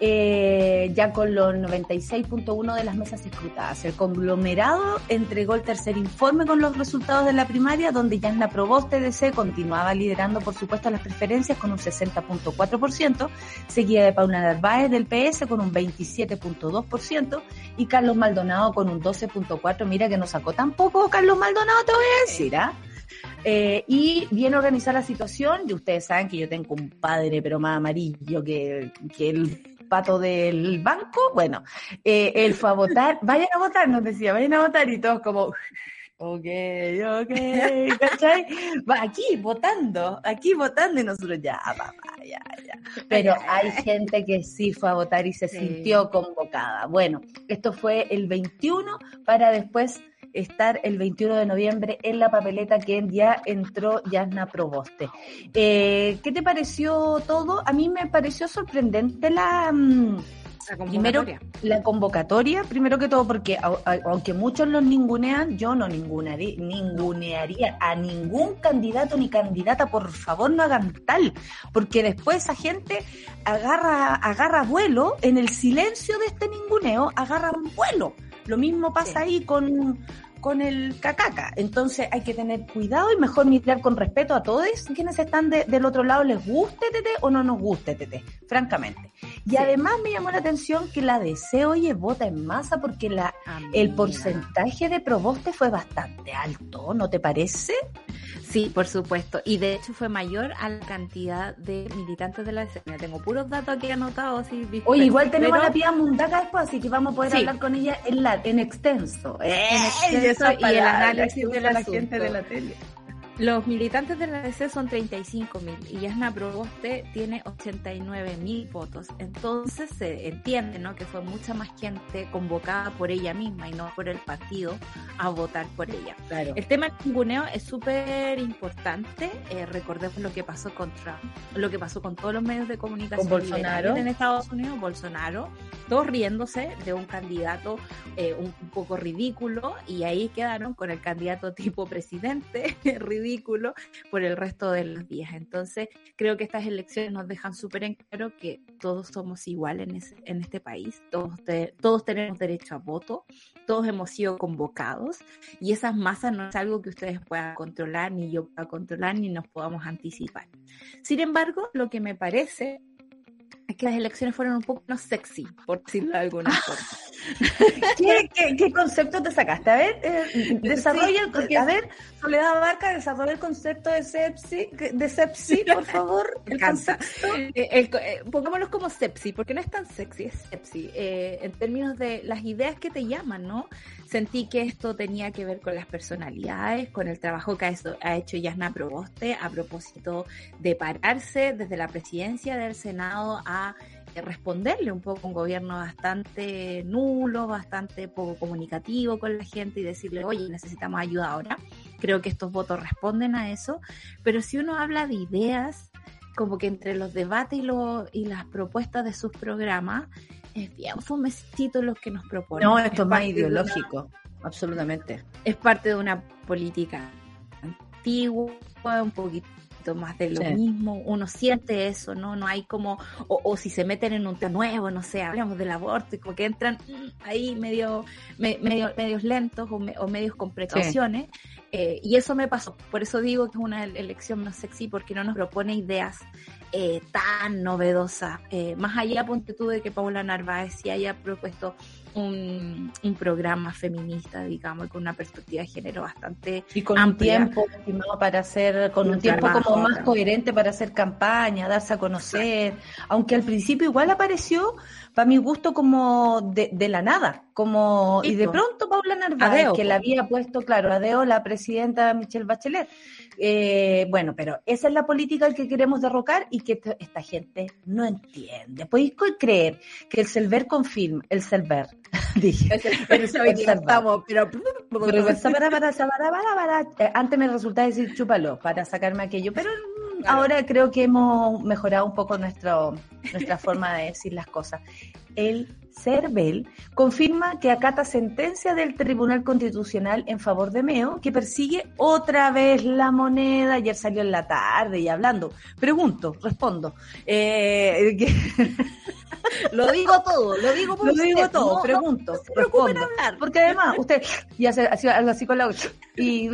Speaker 1: eh, ya con los 96.1 de las mesas escrutadas. El conglomerado entregó el tercer informe con los resultados de la primaria, donde Yanna Proboste DC continuaba liderando, por supuesto, las preferencias con un 60.4%, seguida de Paula Narváez del PS con un 27.2% y Carlos Maldonado con un 12.4%. Mira que no sacó tampoco Carlos Maldonado, te voy ¿ah? Eh, y bien organizar la situación, y ustedes saben que yo tengo un padre, pero más amarillo que, que el pato del banco. Bueno, eh, él fue a votar, vayan a votar, nos decía, vayan a votar, y todos como, ok, ok, ¿cachai? Va aquí votando, aquí votando, y nosotros ya, papá, ya, ya. Pero hay gente que sí fue a votar y se sintió convocada. Bueno, esto fue el 21 para después estar el 21 de noviembre en la papeleta que ya entró Yasna Proboste. Eh, ¿Qué te pareció todo? A mí me pareció sorprendente la... Mm, primero, la convocatoria, primero que todo, porque aunque muchos los ningunean, yo no ningunearía a ningún candidato ni candidata, por favor no hagan tal, porque después esa gente agarra, agarra vuelo, en el silencio de este ninguneo, agarra un vuelo. Lo mismo pasa ahí con, con el cacaca. Entonces hay que tener cuidado y mejor mirar con respeto a todos quienes están del otro lado, les guste Tete o no nos guste Tete, francamente. Y además me llamó la atención que la DC, oye, vota en masa porque la, el porcentaje de proboste fue bastante alto, ¿no te parece?
Speaker 3: Sí, por supuesto. Y de hecho fue mayor a la cantidad de militantes de la DC. tengo puros datos aquí anotados.
Speaker 1: Oye, igual tenemos a la Pía Mundaca después, así que vamos a poder hablar con ella en, la, en extenso. en extenso y el análisis de la gente de la tele.
Speaker 3: Los militantes de la DC son 35 mil y Yasna Proboste tiene 89 mil votos. Entonces se entiende ¿no? que fue mucha más gente convocada por ella misma y no por el partido a votar por ella. Claro. El tema del ninguneo es súper importante. Eh, recordemos lo que pasó con Trump, lo que pasó con todos los medios de comunicación
Speaker 1: con Bolsonaro.
Speaker 3: en Estados Unidos, Bolsonaro, todos riéndose de un candidato eh, un, un poco ridículo y ahí quedaron con el candidato tipo presidente ridículo ridículo por el resto de los días. Entonces, creo que estas elecciones nos dejan súper en claro que todos somos iguales en, este país, todos, todos tenemos derecho a voto, todos hemos sido convocados y esas masas no es algo que ustedes puedan controlar, ni yo pueda controlar, ni nos podamos anticipar. Sin embargo, lo que me parece es que las elecciones fueron un poco más sexy, por decirlo de alguna forma.
Speaker 1: ¿Qué, concepto te sacaste? A ver, eh, desarrolla el, a ver, Soledad Barca, desarrolla el concepto de sepsi, de sepsi, por favor.
Speaker 3: el concepto. Eh, eh, como sepsi, porque no es tan sexy, es sepsi. en términos de las ideas que te llaman, ¿no? Sentí que esto tenía que ver con las personalidades, con el trabajo que ha hecho Yasna Proboste a propósito de pararse desde la presidencia del Senado a responderle un poco a un gobierno bastante nulo, bastante poco comunicativo con la gente y decirle, oye, necesitamos ayuda ahora. Creo que estos votos responden a eso, pero si uno habla de ideas, como que entre los debates y, y las propuestas de sus programas, es bien fomecito los que nos proponen.
Speaker 1: No, esto es más ideológico, absolutamente.
Speaker 3: Es parte de una política antigua, un poquito más de lo mismo, uno siente eso, ¿no? No hay como, o, si se meten en un tema nuevo, no sé, hablamos del aborto y como que entran ahí medio, medio medios lentos o, medios con precauciones. Eh, y eso me pasó, por eso digo que es una elección más sexy porque no nos propone ideas eh, tan novedosas. Eh, más allá, ponte tú de que Paula Narváez sí haya propuesto un, programa feminista, digamos, con una perspectiva de género bastante
Speaker 1: y con un tiempo para hacer, con un, tiempo como más coherente para hacer campaña, darse a conocer, aunque al principio igual apareció, para mi gusto, como de, de la nada, como y de pronto Paula Narváez, que la había puesto, claro, Adeo, la presidenta Michelle Bachelet. Eh, bueno, pero esa es la política que queremos derrocar y que esta gente no entiende. Podéis creer que el Selver confirma, el Selver, dije, el, estamos, pero, antes me resultaba decir chúpalo para sacarme aquello, pero ahora creo que hemos mejorado un poco nuestro, nuestra forma de decir las cosas. El CERVEL confirma que acata sentencia del Tribunal Constitucional en favor de Meo, que persigue otra vez la moneda. Ayer salió en la tarde y hablando. Pregunto, respondo. Eh,
Speaker 3: lo digo todo, lo digo
Speaker 1: Lo digo todo, pregunto, respondo. Porque además, usted y hace algo así con la y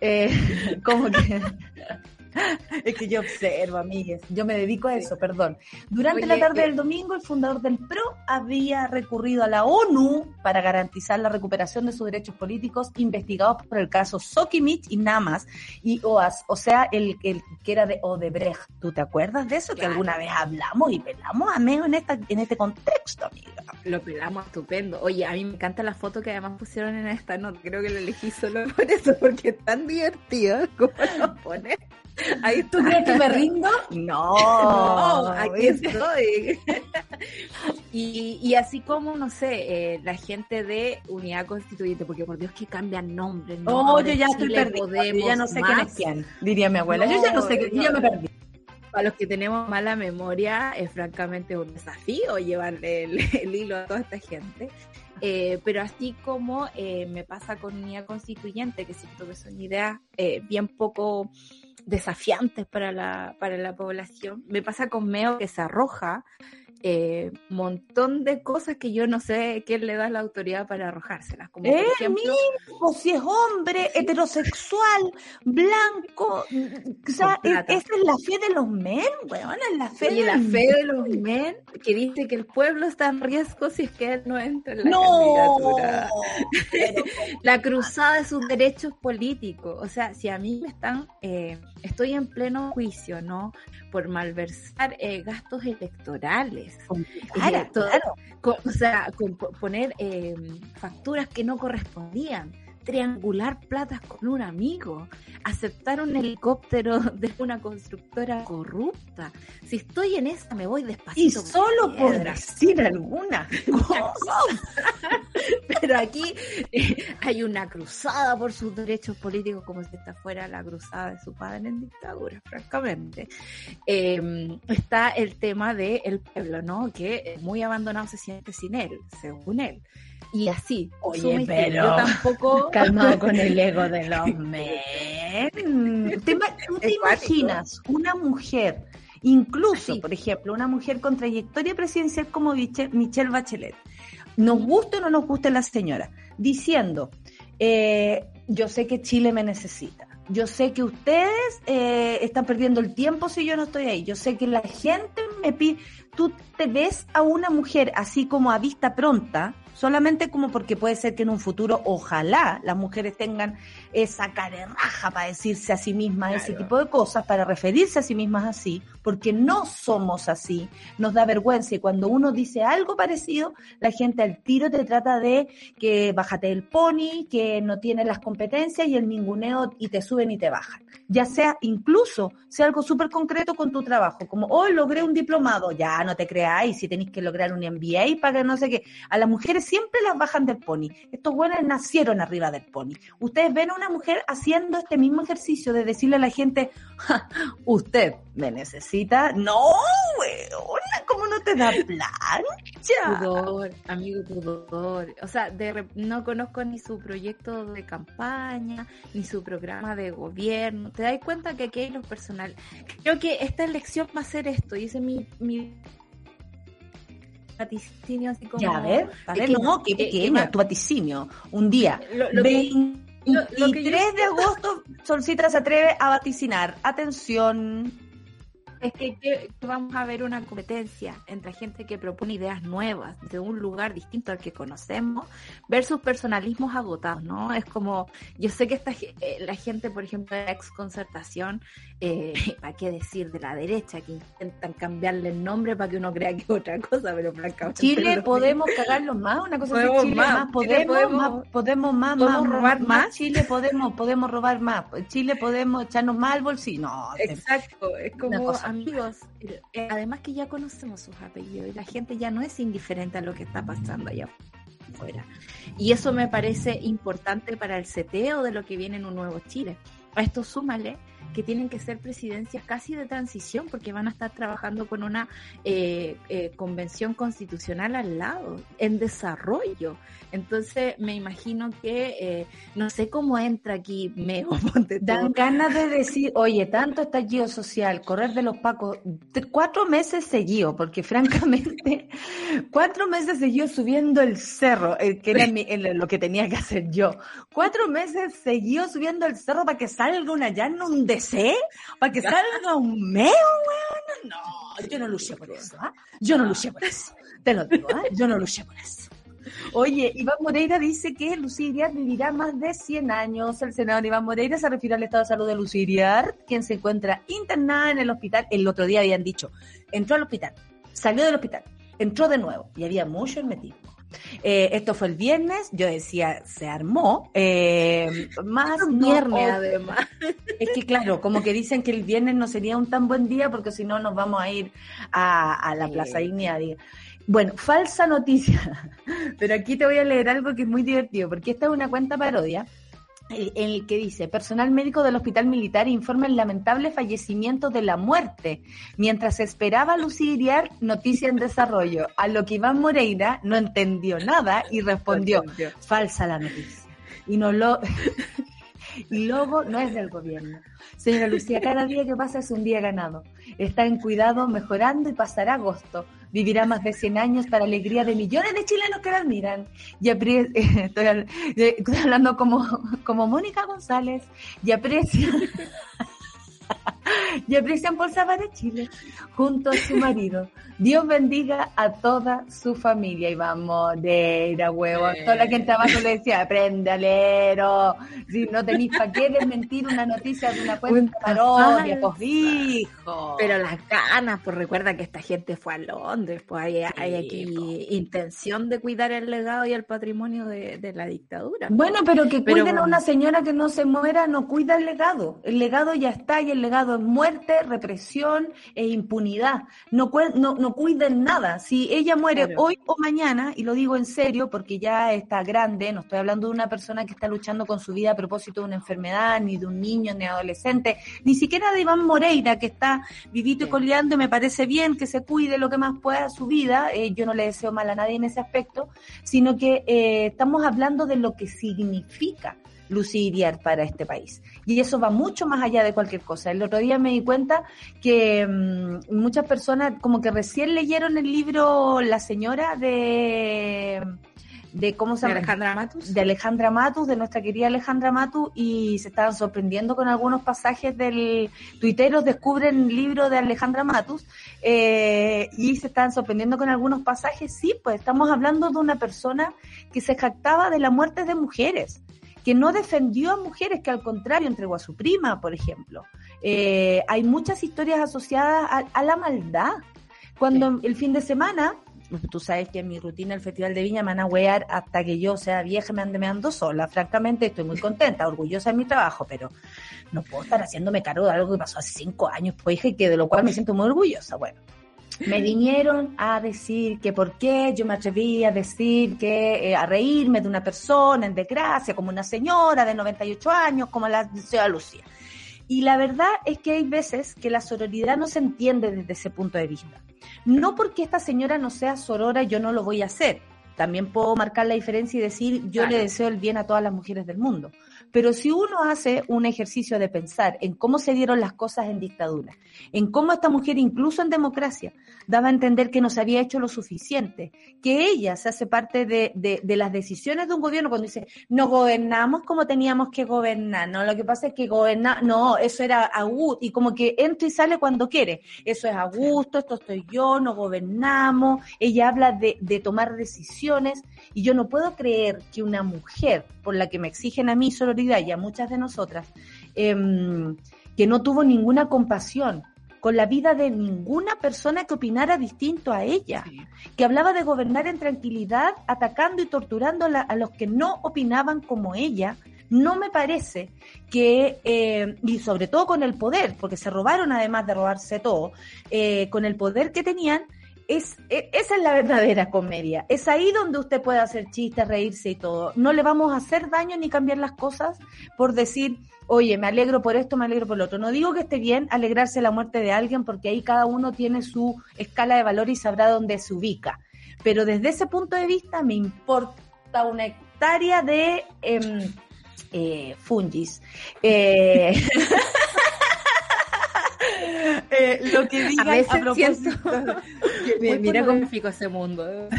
Speaker 1: eh, como que es que yo observo, amigues. Yo me dedico a eso, perdón. Durante la tarde del domingo, el fundador del PRO había recurrido a la ONU para garantizar la recuperación de sus derechos políticos investigados por el caso Sokimich y Namas y OAS, o sea, el, el que era de Odebrecht. ¿Tú te acuerdas de eso? Que alguna vez hablamos y pelamos a Meo en, esta, en este contexto, amiga.
Speaker 3: Lo pelamos estupendo. Oye, a mí me encanta la foto que además pusieron en esta nota. Creo que lo elegí solo por eso, porque es tan divertido como lo pone.
Speaker 1: Ahí ¿Tú crees que me rindo?
Speaker 3: No, no aquí estoy. y, y, así como, no sé, eh, la gente de Unidad Constituyente, porque por Dios que cambian nombres.
Speaker 1: ¿no? Oh, yo ya estoy perdida. Yo ya no sé quién es quién, diría mi abuela. yo ya no sé, yo ya me perdí.
Speaker 3: Para los que tenemos mala memoria, es francamente un desafío llevarle el, hilo a toda esta gente. Eh, pero así como eh, me pasa con Unidad Constituyente, que siento que son ideas eh, bien poco desafiantes para la, para la población. Me pasa con Meo que se arroja eh, montón de cosas que yo no sé quién le da la autoridad para arrojárselas.
Speaker 1: Como por ejemplo, mismo, si es hombre, heterosexual, blanco, o sea, esa es la fe de los men, weón, es la fe,
Speaker 3: de, la fe de los men que dice que el pueblo está en riesgo si es que él no entra en la candidatura. la cruzada de sus derechos políticos, o sea, si a mí me están, eh, estoy en pleno juicio, ¿no? Por malversar eh, gastos electorales Claro, o sea, poner eh, facturas que no correspondían triangular platas con un amigo, aceptar un helicóptero de una constructora corrupta. Si estoy en esa, me voy despacito.
Speaker 1: Y solo por decir alguna
Speaker 3: Pero aquí eh, hay una cruzada por sus derechos políticos, como si esta fuera la cruzada de su padre en dictadura, francamente. Em, está el tema del pueblo, ¿no? Que muy abandonado se siente sin él, según él y así.
Speaker 1: Oye, pero yo tampoco calmado con el ego de los men. ¿Te, te imaginas una mujer, incluso, por ejemplo, una mujer con trayectoria presidencial como Michelle Bachelet, nos guste o no nos guste la señora, diciendo, eh, yo sé que Chile me necesita. Yo sé que ustedes eh, están perdiendo el tiempo si yo no estoy ahí. Yo sé que la gente me pide. Tú te ves a una mujer así como a vista pronta, solamente como porque puede ser que en un futuro, ojalá, las mujeres tengan esa carerraja para decirse a sí mismas ese tipo de cosas, para referirse a sí mismas así, porque no somos así, nos da vergüenza y cuando uno dice algo parecido, la gente al tiro te trata de que bájate el pony, que no tiene las competencias y el ninguneo y te suben y te bajan. Ya sea incluso, sea algo súper concreto con tu trabajo, como hoy logré un diplomado, ya no te creáis, si tenéis que lograr un MBA para que no sé qué. A las mujeres siempre las bajan del pony. Estos buenos nacieron arriba del pony. Ustedes ven a una mujer haciendo este mismo ejercicio de decirle a la gente, usted me necesita. No, ¿cómo no te da plancha?
Speaker 3: Pudor, amigo pudor. O sea, no conozco ni su proyecto de campaña, ni su programa de gobierno. ¿Te das cuenta que aquí hay los personal? Creo que esta elección va a ser esto, y ese es mi, mi vaticinio así como...
Speaker 1: Ya, a ver, ver, no, qué pequeño, tu vaticinio. Un día, lo, lo 23 de agosto, Solcita se atreve a vaticinar. Atención,
Speaker 3: es que, vamos a ver una competencia entre gente que propone ideas nuevas de un lugar distinto al que conocemos versus personalismos agotados, ¿no? Es como, yo sé que esta, eh, la gente, por ejemplo, de la exconcertación, eh, ¿para qué decir? De la derecha, que intentan cambiarle el nombre para que uno crea que es otra cosa, pero francamente...
Speaker 1: Chile podemos cagarlo más, una cosa podemos Chile más, podemos, más, podemos más,
Speaker 3: ¿podemos robar más,
Speaker 1: Chile podemos, podemos robar más, Chile podemos echarnos más al bolsillo, no.
Speaker 3: Exacto, es como amigos, eh, además que ya conocemos sus apellidos y la gente ya no es indiferente a lo que está pasando allá afuera. Y eso me parece importante para el seteo de lo que viene en un nuevo Chile. A esto súmale que tienen que ser presidencias casi de transición porque van a estar trabajando con una eh, eh, convención constitucional al lado, en desarrollo. Entonces me imagino que eh, no sé cómo entra aquí Meo.
Speaker 1: Dan ganas de decir, oye, tanto estallido social, correr de los pacos, cuatro meses seguido, porque francamente, cuatro meses seguido subiendo el cerro, que era lo que tenía que hacer yo. Cuatro meses seguido subiendo el cerro para que salga una llana, un para que salga un meo, weón. No, yo no luché por eso, ¿ah? Yo no luché por eso. Te lo digo, ¿ah? Yo no luché por eso. Oye, Iván Moreira dice que Lucía vivirá más de 100 años. El senador Iván Moreira se refiere al estado de salud de Lucía quien se encuentra internada en el hospital. El otro día habían dicho, entró al hospital, salió del hospital, entró de nuevo y había mucho hermetismo. Eh, esto fue el viernes, yo decía, se armó. Eh, más
Speaker 3: viernes, además.
Speaker 1: Es que, claro, como que dicen que el viernes no sería un tan buen día porque si no nos vamos a ir a, la Plaza Ignea. Bueno, falsa noticia, pero aquí te voy a leer algo que es muy divertido, porque esta es una cuenta parodia en el que dice, personal médico del hospital militar informa el lamentable fallecimiento de la muerte. Mientras esperaba Luciriar, noticia en desarrollo. A lo que Iván Moreira no entendió nada y respondió, falsa la noticia. Y no lo... y luego no es del gobierno. Señora Lucía, cada día que pasa es un día ganado. Está en cuidado, mejorando y pasará agosto vivirá más de 100 años para alegría de millones de chilenos que la admiran. Y estoy, estoy, hablando como, como Mónica González y aprecia y aprecian por de Chile junto a su marido. Dios bendiga a toda su familia. Y vamos, de huevo. Toda la gente abajo le decía, aprende alero. Si no tenéis para qué desmentir una noticia de una cuenta parodia, pues hijo.
Speaker 3: Pero las ganas, pues recuerda que esta gente fue a Londres, pues hay, hay aquí intención de cuidar el legado y el patrimonio de, la dictadura.
Speaker 1: Bueno, pero que cuiden a una señora que no se muera, no cuida el legado. El legado ya está y el legado es muerte, represión e impunidad. No, no, no cuiden nada. Si ella muere hoy o mañana, y lo digo en serio porque ya está grande, no estoy hablando de una persona que está luchando con su vida a propósito de una enfermedad, ni de un niño, ni adolescente, ni siquiera de Iván Moreira, que está vivito y coleando, y me parece bien que se cuide lo que más pueda su vida. Eh, yo no le deseo mal a nadie en ese aspecto, sino que eh, estamos hablando de lo que significa Lucía para este país. Y eso va mucho más allá de cualquier cosa. El otro día me di cuenta que mm, muchas personas como que recién leyeron el libro La señora de de cómo se
Speaker 3: llama. De Alejandra Matus.
Speaker 1: De Alejandra Matus, de nuestra querida Alejandra Matus, y se estaban sorprendiendo con algunos pasajes del tuiteros descubren el libro de Alejandra Matus, eh, y se estaban sorprendiendo con algunos pasajes. Sí, pues estamos hablando de una persona que se jactaba de la muerte de mujeres que no defendió a mujeres, que al contrario entregó a su prima, por ejemplo. Eh, hay muchas historias asociadas a, la maldad. Cuando el fin de semana tú sabes que en mi rutina el Festival de Viña me van a wear hasta que yo sea vieja me ande me ando sola. Francamente, estoy muy contenta, orgullosa de mi trabajo, pero no puedo estar haciéndome cargo de algo que pasó hace cinco años, pues, y que de lo cual me siento muy orgullosa. Bueno, me vinieron a decir que por qué yo me atreví a decir que, eh, a reírme de una persona en desgracia, como una señora de 98 años, como la señora Lucía. Y la verdad es que hay veces que la sororidad no se entiende desde ese punto de vista. No porque esta señora no sea sorora, yo no lo voy a hacer. También puedo marcar la diferencia y decir, yo le deseo el bien a todas las mujeres del mundo. Pero si uno hace un ejercicio de pensar en cómo se dieron las cosas en dictadura, en cómo esta mujer, incluso en democracia, daba a entender que no se había hecho lo suficiente, que ella se hace parte de, las decisiones de un gobierno cuando dice, no gobernamos como teníamos que gobernar, no, lo que pasa es que gobernar, no, eso era a gusto, y como que entra y sale cuando quiere, eso es a gusto, esto estoy yo, no gobernamos, ella habla de tomar decisiones, y yo no puedo creer que una mujer, por la que me exigen a mí sororidad y a muchas de nosotras, em, que no tuvo ninguna compasión con la vida de ninguna persona que opinara distinto a ella, que hablaba de gobernar en tranquilidad, atacando y torturando a, los que no opinaban como ella, no me parece que, eh, y sobre todo con el poder, porque se robaron además de robarse todo, eh, con el poder que tenían, es, e, esa es la verdadera comedia. Es ahí donde usted puede hacer chistes, reírse y todo. No le vamos a hacer daño ni cambiar las cosas por decir, oye, me alegro por esto, me alegro por lo otro. No digo que esté bien alegrarse la muerte de alguien porque ahí cada uno tiene su escala de valor y sabrá dónde se ubica. Pero desde ese punto de vista me importa una hectárea de em, eh, fungis. Eh,
Speaker 3: Eh, lo que digan a, veces propósito. mira cómo fico ese mundo.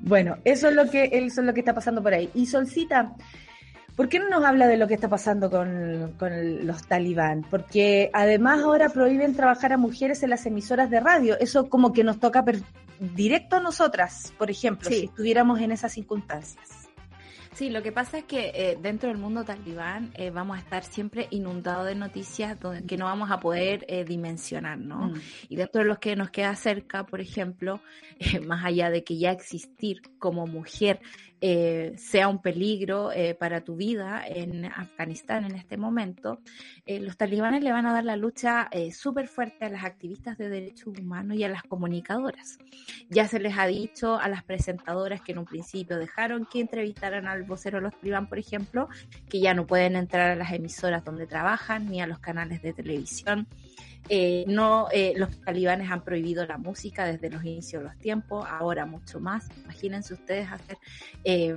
Speaker 1: bueno, eso es lo que eso es lo que está pasando por ahí. Y Solcita, ¿por qué no nos habla de lo que está pasando con, los talibán? Porque además ahora prohíben trabajar a mujeres en las emisoras de radio. Eso como que nos toca directo a nosotras, por ejemplo, si estuviéramos en esas circunstancias.
Speaker 3: Sí, lo que pasa es que eh, dentro del mundo talibán eh, vamos a estar siempre inundados de noticias que no vamos a poder eh, dimensionar, ¿no? Mm. Y dentro de los que nos queda cerca, por ejemplo, más allá de que ya existir como mujer eh, sea un peligro eh, para tu vida en Afganistán en este momento, eh, los talibanes le van a dar la lucha súper fuerte a las activistas de derechos humanos y a las comunicadoras. Ya se les ha dicho a las presentadoras que en un principio dejaron que entrevistaran al vocero de los talibán, por ejemplo, que ya no pueden entrar a las emisoras donde trabajan ni a los canales de televisión. Eh, no, eh, los talibanes han prohibido la música desde los inicios de los tiempos, ahora mucho más. Imagínense ustedes hacer eh,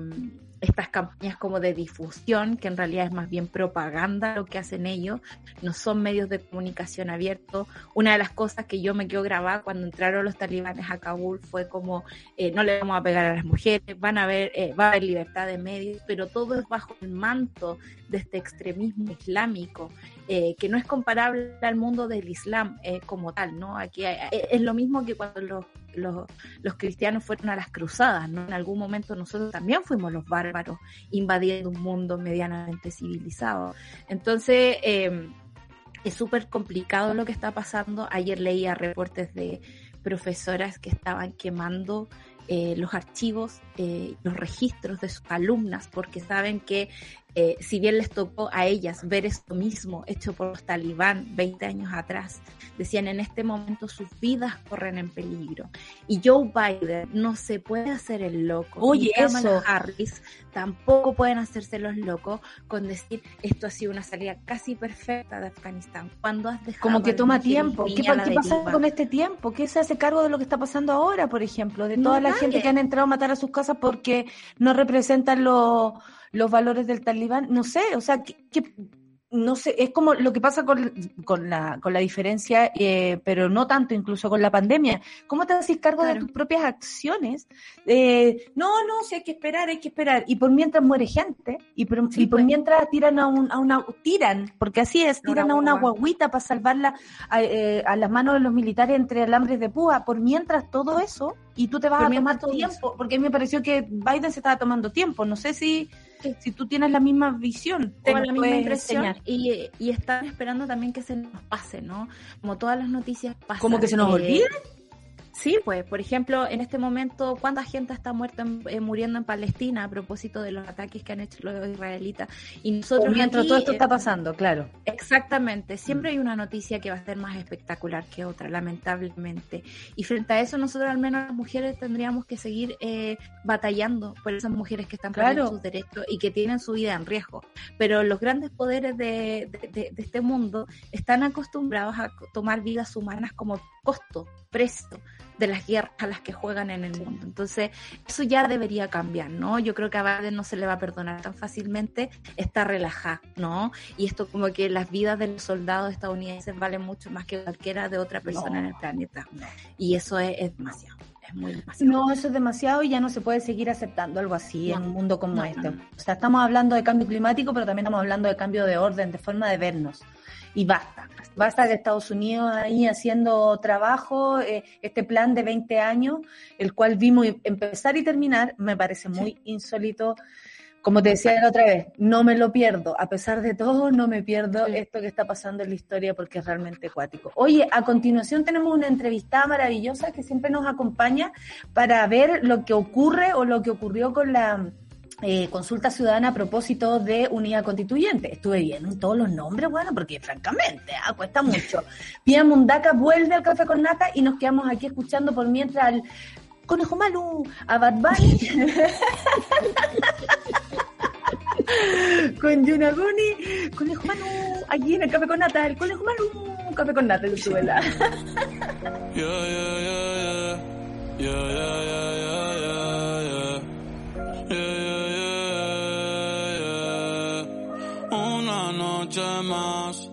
Speaker 3: estas campañas como de difusión, que en realidad es más bien propaganda lo que hacen ellos, no son medios de comunicación abiertos. Una de las cosas que yo me quedo grabada cuando entraron los talibanes a Kabul fue como, eh, no le vamos a pegar a las mujeres, van a ver, eh, va a haber libertad de medios, pero todo es bajo el manto de este extremismo islámico, eh, que no es comparable al mundo del Islam como tal, ¿no? Aquí es lo mismo que cuando los los, los, cristianos fueron a las cruzadas, ¿no? En algún momento nosotros también fuimos los bárbaros invadiendo un mundo medianamente civilizado. Entonces, eh, es súper complicado lo que está pasando. Ayer leía reportes de profesoras que estaban quemando eh, los archivos, eh, los registros de sus alumnas, porque saben que eh, si bien les tocó a ellas ver esto mismo hecho por los talibán 20 años atrás, decían en este momento sus vidas corren en peligro. Y Joe Biden no se puede hacer el loco.
Speaker 1: Oye, eso.
Speaker 3: Harris tampoco pueden hacerse los locos con decir esto ha sido una salida casi perfecta de Afganistán. Cuando has dejado
Speaker 1: Como que toma tiempo. ¿Qué, pasa con este tiempo? ¿Qué se hace cargo de lo que está pasando ahora, por ejemplo? De toda la gente que han entrado a matar a sus casas porque no representan los los valores del talibán, no sé, o sea, que, no sé, es como lo que pasa con, con la, con la diferencia, eh, pero no tanto incluso con la pandemia. ¿Cómo te haces cargo de tus propias acciones? Eh, no, no, si hay que esperar, hay que esperar. Y por mientras muere gente, y por, y por pues. mientras tiran a, un, a una, tiran, porque así es, tiran a una guaguita para salvarla a, eh, a las manos de los militares entre alambres de púa. Por mientras todo eso, y tú te vas a tomar tiempo, porque a mí me pareció que Biden se estaba tomando tiempo. No sé si si tú tienes la misma visión.
Speaker 3: Tengo la misma impresión y, y están esperando también que se nos pase, ¿no? Como todas las noticias pasan.
Speaker 1: Como que se nos olvide.
Speaker 3: Sí, pues, por ejemplo, en este momento, ¿cuánta gente está muerta eh, muriendo en Palestina a propósito de los ataques que han hecho los israelitas?
Speaker 1: Y nosotros mientras todo esto está pasando, claro.
Speaker 3: Exactamente, siempre hay una noticia que va a ser más espectacular que otra, lamentablemente. Y frente a eso, nosotros al menos las mujeres tendríamos que seguir eh, batallando por esas mujeres que están perdiendo sus derechos y que tienen su vida en riesgo. Pero los grandes poderes de, de este mundo están acostumbrados a tomar vidas humanas como costo, presto de las guerras a las que juegan en el mundo. Entonces, eso ya debería cambiar, ¿no? Yo creo que a Biden no se le va a perdonar tan fácilmente, está relajada, ¿no? Y esto como que las vidas de los soldados estadounidenses valen mucho más que cualquiera de otra persona en el planeta. Y eso es, demasiado. Es muy demasiado.
Speaker 1: No, eso es demasiado y ya no se puede seguir aceptando algo así en un mundo como este. O sea, estamos hablando de cambio climático, pero también estamos hablando de cambio de orden, de forma de vernos. Y basta basta de Estados Unidos ahí haciendo trabajo, eh, este plan de 20 años, el cual vimos empezar y terminar, me parece muy insólito. Como te decía la otra vez, no me lo pierdo. A pesar de todo, no me pierdo esto que está pasando en la historia porque es realmente acuático. Oye, a continuación tenemos una entrevista maravillosa que siempre nos acompaña para ver lo que ocurre o lo que ocurrió con la eh, consulta ciudadana a propósito de unidad constituyente. Estuve viendo todos los nombres, bueno, porque francamente, ah, cuesta mucho. Pia Mundaca vuelve al café con nata y nos quedamos aquí escuchando por mientras al Conejo Malu, a Bad Bunny, con Yunaguni, Conejo Malu, allí en el café con nata, el Conejo Malu, café con nata,
Speaker 2: Más.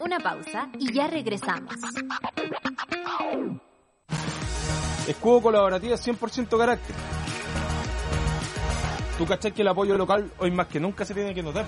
Speaker 2: Una pausa y ya regresamos.
Speaker 4: Escudo colaborativo 100% carácter. Tú cachai que el apoyo local hoy más que nunca se tiene que notar.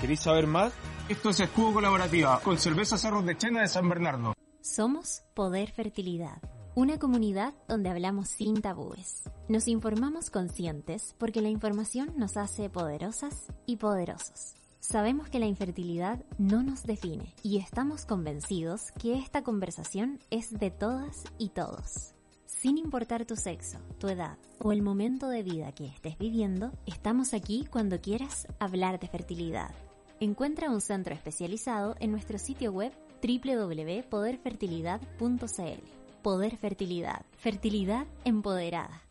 Speaker 4: ¿Queréis saber más? Esto es Escudo Colaborativa con cerveza Cerros de Chena de San Bernardo.
Speaker 2: Somos Poder Fertilidad una comunidad donde hablamos sin tabúes. Nos informamos conscientes porque la información nos hace poderosas y poderosos. Sabemos que la infertilidad no nos define y estamos convencidos que esta conversación es de todas y todos. Sin importar tu sexo, tu edad o el momento de vida que estés viviendo, estamos aquí cuando quieras hablar de fertilidad. Encuentra un centro especializado en nuestro sitio web www.poderfertilidad.cl. Poder Fertilidad. Fertilidad empoderada.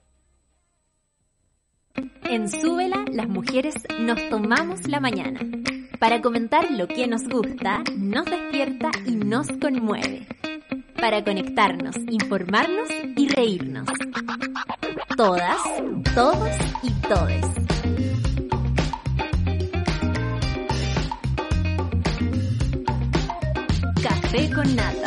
Speaker 2: En Súbela, las mujeres nos tomamos la mañana para comentar lo que nos gusta, nos despierta y nos conmueve. Para conectarnos, informarnos y reírnos. Todas, todos y todes. Café con nata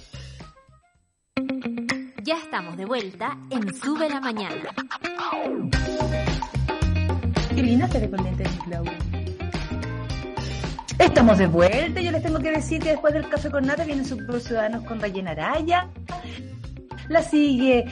Speaker 2: Ya estamos de vuelta en Sube la Mañana.
Speaker 1: Qué linda te con lentes Estamos de vuelta. Yo les tengo que decir que después del café con nata vienen Super Ciudadanos con Rayena Araya. La sigue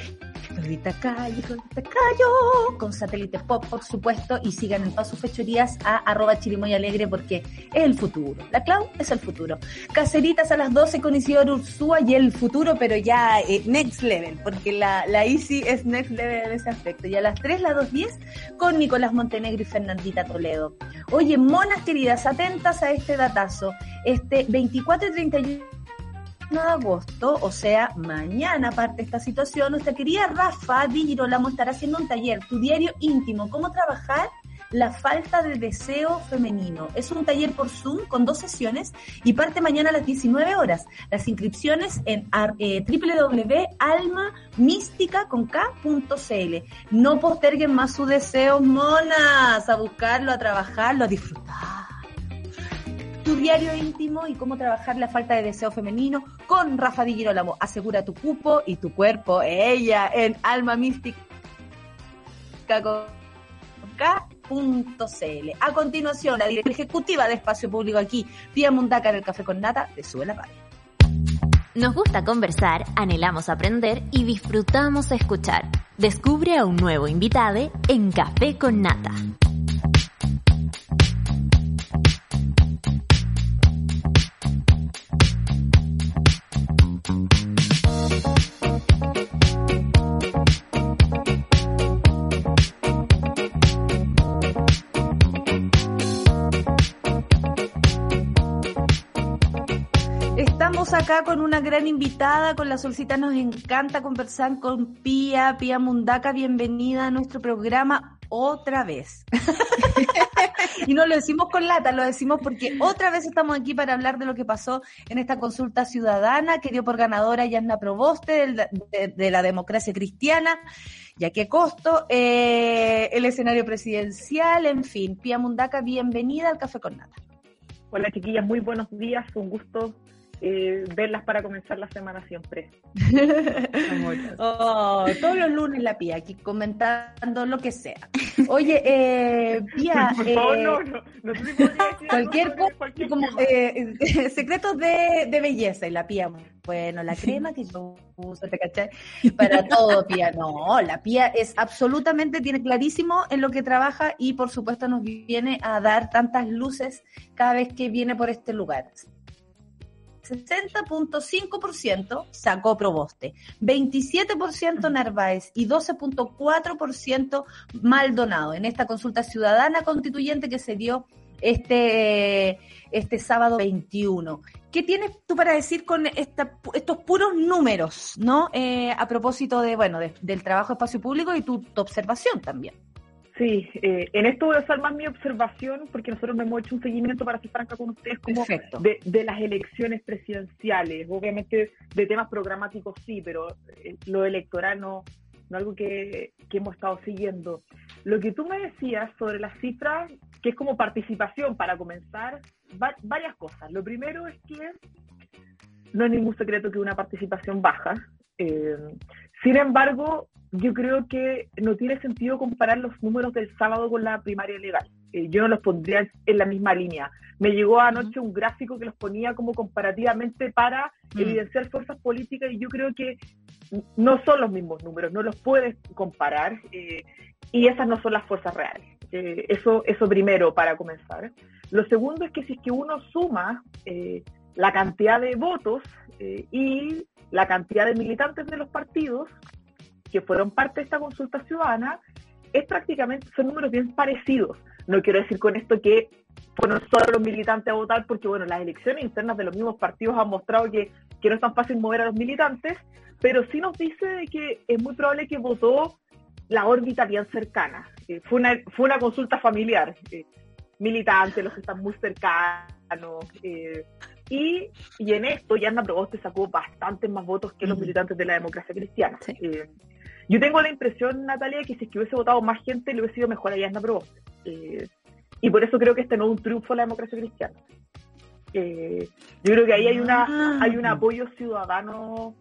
Speaker 1: Claudita Calle, Claudita Cayo, con satélite pop, por supuesto, y sigan en todas sus fechorías a arroba chirimoy alegre porque es el futuro. La Clau es el futuro. Caceritas a las 12 con Isidoro Ursúa y el futuro, pero ya eh, next level, porque la, la Easy es next level en ese aspecto. Y a las 3, la 2.10 con Nicolás Montenegro y Fernandita Toledo. Oye, monas queridas, atentas a este datazo. Este 24 y 31 de agosto, o sea, mañana parte esta situación, nuestra querida Rafa Di Girolamo estará haciendo un taller, tu diario íntimo, cómo trabajar la falta de deseo femenino. Es un taller por Zoom con dos sesiones y parte mañana a las 19 horas. Las inscripciones en eh, www.almamística.k.cl. No posterguen más sus deseos, monas, a buscarlo, a trabajarlo, a disfrutar tu diario íntimo y cómo trabajar la falta de deseo femenino con Rafa Di Girolamo. Asegura tu cupo y tu cuerpo, ella, en Alma Mística. A continuación, la directora ejecutiva de Espacio Público aquí, Pia Mundaca en el Café con Nata de Sube la Radio.
Speaker 2: Nos gusta conversar, anhelamos aprender y disfrutamos escuchar. Descubre a un nuevo invitado en Café con Nata.
Speaker 1: Acá con una gran invitada, con la Solcita nos encanta conversar con Pía, Pía Mundaca, bienvenida a nuestro programa otra vez. y no lo decimos con lata, lo decimos porque otra vez estamos aquí para hablar de lo que pasó en esta consulta ciudadana que dio por ganadora Yasna Proboste de, la democracia cristiana, ya que costo, eh, el escenario presidencial, en fin. Pía Mundaca, bienvenida al Café con Nata.
Speaker 5: Hola chiquillas, muy buenos días, un gusto eh, verlas para comenzar la semana siempre.
Speaker 1: oh, todos los lunes la Pía, aquí comentando lo que sea. Oye, eh, Pía, eh, no, no, no cualquier cosa, como eh, secretos de, de, belleza y la Pía, bueno, la crema que yo uso, ¿te cachai? Para todo, Pía, no, la Pía es absolutamente, tiene clarísimo en lo que trabaja y por supuesto nos viene a dar tantas luces cada vez que viene por este lugar. 60.5% sacó Proboste, 27% Narváez y 12.4% Maldonado en esta consulta ciudadana constituyente que se dio este, este sábado 21. ¿Qué tienes tú para decir con estos puros números, no? Eh, a propósito de, bueno, del trabajo de espacio público y tu observación también.
Speaker 5: Sí, eh, en esto voy a usar más mi observación porque nosotros hemos hecho un seguimiento para ser franca con ustedes como de, de, las elecciones presidenciales. Obviamente de temas programáticos sí, pero eh, lo electoral no, no algo que, que, hemos estado siguiendo. Lo que tú me decías sobre las cifras, que es como participación para comenzar, varias cosas. Lo primero es que no es ningún secreto que una participación baja. Eh, sin embargo, yo creo que no tiene sentido comparar los números del sábado con la primaria legal. Eh, yo no los pondría en la misma línea. Me llegó anoche un gráfico que los ponía como comparativamente para mm. evidenciar fuerzas políticas y yo creo que no son los mismos números, no los puedes comparar eh, y esas no son las fuerzas reales. Eh, eso, eso primero para comenzar. Lo segundo es que si es que uno suma la cantidad de votos y la cantidad de militantes de los partidos, que fueron parte de esta consulta ciudadana, es prácticamente, son números bien parecidos. No quiero decir con esto que fueron solo los militantes a votar, porque bueno, las elecciones internas de los mismos partidos han mostrado que, que no es tan fácil mover a los militantes, pero sí nos dice que es muy probable que votó la órbita bien cercana. Eh, fue, una, fue una consulta familiar. Eh, militantes, los que están muy cercanos. Eh, y, y, en esto, Yasna Proboste sacó bastantes más votos que los militantes de la democracia cristiana. Yo tengo la impresión, Natalia, que si es que hubiese votado más gente, le hubiese sido mejor a Yasna Proboste. Eh, y por eso creo que este no es un triunfo de la democracia cristiana. Eh, yo creo que ahí hay una ah. hay un apoyo ciudadano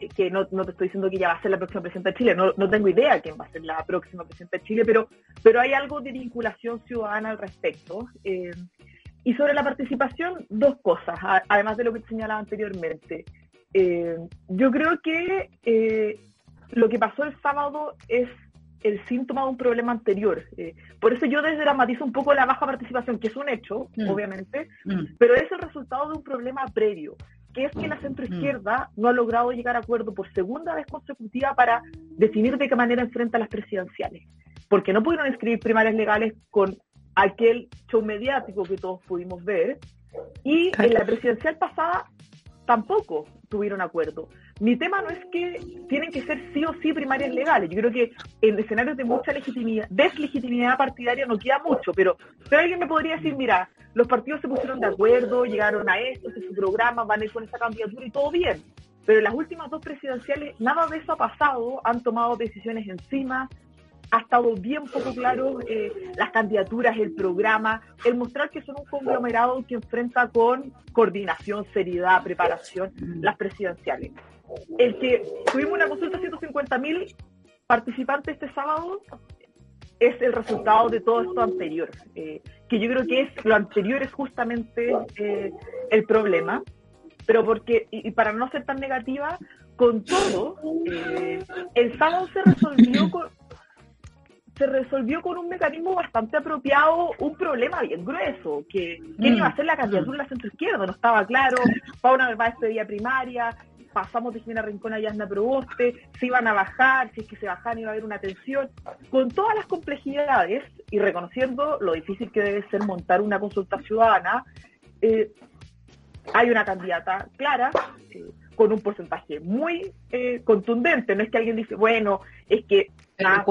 Speaker 5: eh, que no, no, te estoy diciendo que ella va a ser la próxima presidenta de Chile, no, no tengo idea quién va a ser la próxima presidenta de Chile, pero, pero hay algo de vinculación ciudadana al respecto. Eh, y sobre la participación, dos cosas, además de lo que señalaba anteriormente. yo creo que lo que pasó el sábado es el síntoma de un problema anterior. Eh, por eso yo desdramatizo un poco la baja participación, que es un hecho, mm. obviamente, mm. pero es el resultado de un problema previo, que es que la centroizquierda no ha logrado llegar a acuerdo por segunda vez consecutiva para definir de qué manera enfrenta las presidenciales. Porque no pudieron escribir primarias legales con aquel show mediático que todos pudimos ver. Y en la presidencial pasada tampoco tuvieron acuerdo. Mi tema no es que tienen que ser sí o sí primarias legales. Yo creo que en escenarios de mucha legitimidad, deslegitimidad partidaria no queda mucho, pero, pero alguien me podría decir, mira, los partidos se pusieron de acuerdo, llegaron a esto, es su programa, van a ir con esta candidatura y todo bien. Pero en las últimas dos presidenciales nada de eso ha pasado, han tomado decisiones encima, ha estado bien poco claro eh, las candidaturas, el programa, el mostrar que son un conglomerado que enfrenta con coordinación, seriedad, preparación las presidenciales. El que tuvimos una consulta de 150.000 participantes este sábado es el resultado de todo esto anterior, eh, que yo creo que es lo anterior es justamente eh, el problema, pero porque, y, para no ser tan negativa, con todo, el sábado se resolvió con, se resolvió con un mecanismo bastante apropiado un problema bien grueso, que quién iba a ser la mm. candidatura de la centro izquierda, no estaba claro, Paula Narváez pedía primaria, pasamos de Jimena Rincón a Yasna Proboste, se iban a bajar, si es que se bajaban iba a haber una tensión, con todas las complejidades y reconociendo lo difícil que debe ser montar una consulta ciudadana, eh, hay una candidata clara, eh, con un porcentaje muy eh, contundente. No es que alguien dice, bueno, es que
Speaker 1: ah,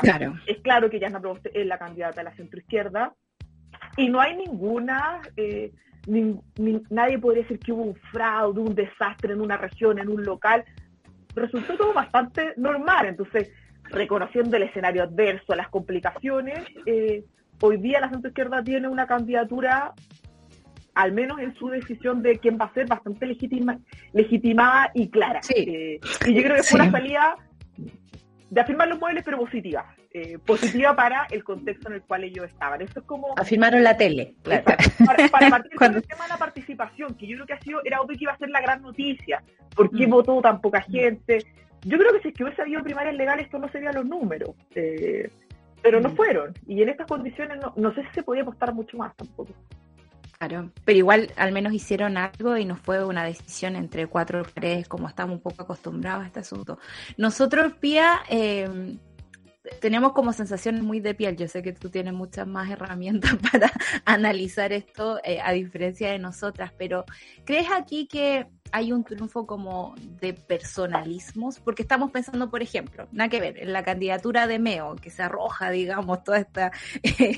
Speaker 1: claro.
Speaker 5: es claro que Yasna Proboste es la candidata de la centroizquierda y no hay ninguna, eh, nadie podría decir que hubo un fraude, un desastre en una región, en un local. Resultó todo bastante normal. Entonces, reconociendo el escenario adverso, las complicaciones, eh, hoy día la centroizquierda tiene una candidatura al menos en su decisión de quién va a ser, bastante legitima, legitimada y clara. Eh, y yo creo que fue una salida de afirmar los muebles, pero positiva. Eh, positiva para el contexto en el cual ellos estaban. Eso es como...
Speaker 1: Afirmaron la tele.
Speaker 5: Para, partir del tema de la participación, que yo creo que ha sido, era obvio que iba a ser la gran noticia. ¿Por qué mm. votó tan poca gente? Yo creo que si es que hubiese habido primarias legales, esto no serían los números. Eh, pero no mm. fueron. Y en estas condiciones no, no sé si se podía apostar mucho más tampoco.
Speaker 3: Claro, pero igual al menos hicieron algo y no fue una decisión entre cuatro paredes como estamos un poco acostumbrados a este asunto. Nosotros, Pía, eh, tenemos como sensaciones muy de piel. Yo sé que tú tienes muchas más herramientas para analizar esto eh, a diferencia de nosotras, pero ¿crees aquí que hay un triunfo como de personalismos? Porque estamos pensando, por ejemplo, nada que ver, en la candidatura de Meo, que se arroja, digamos, toda esta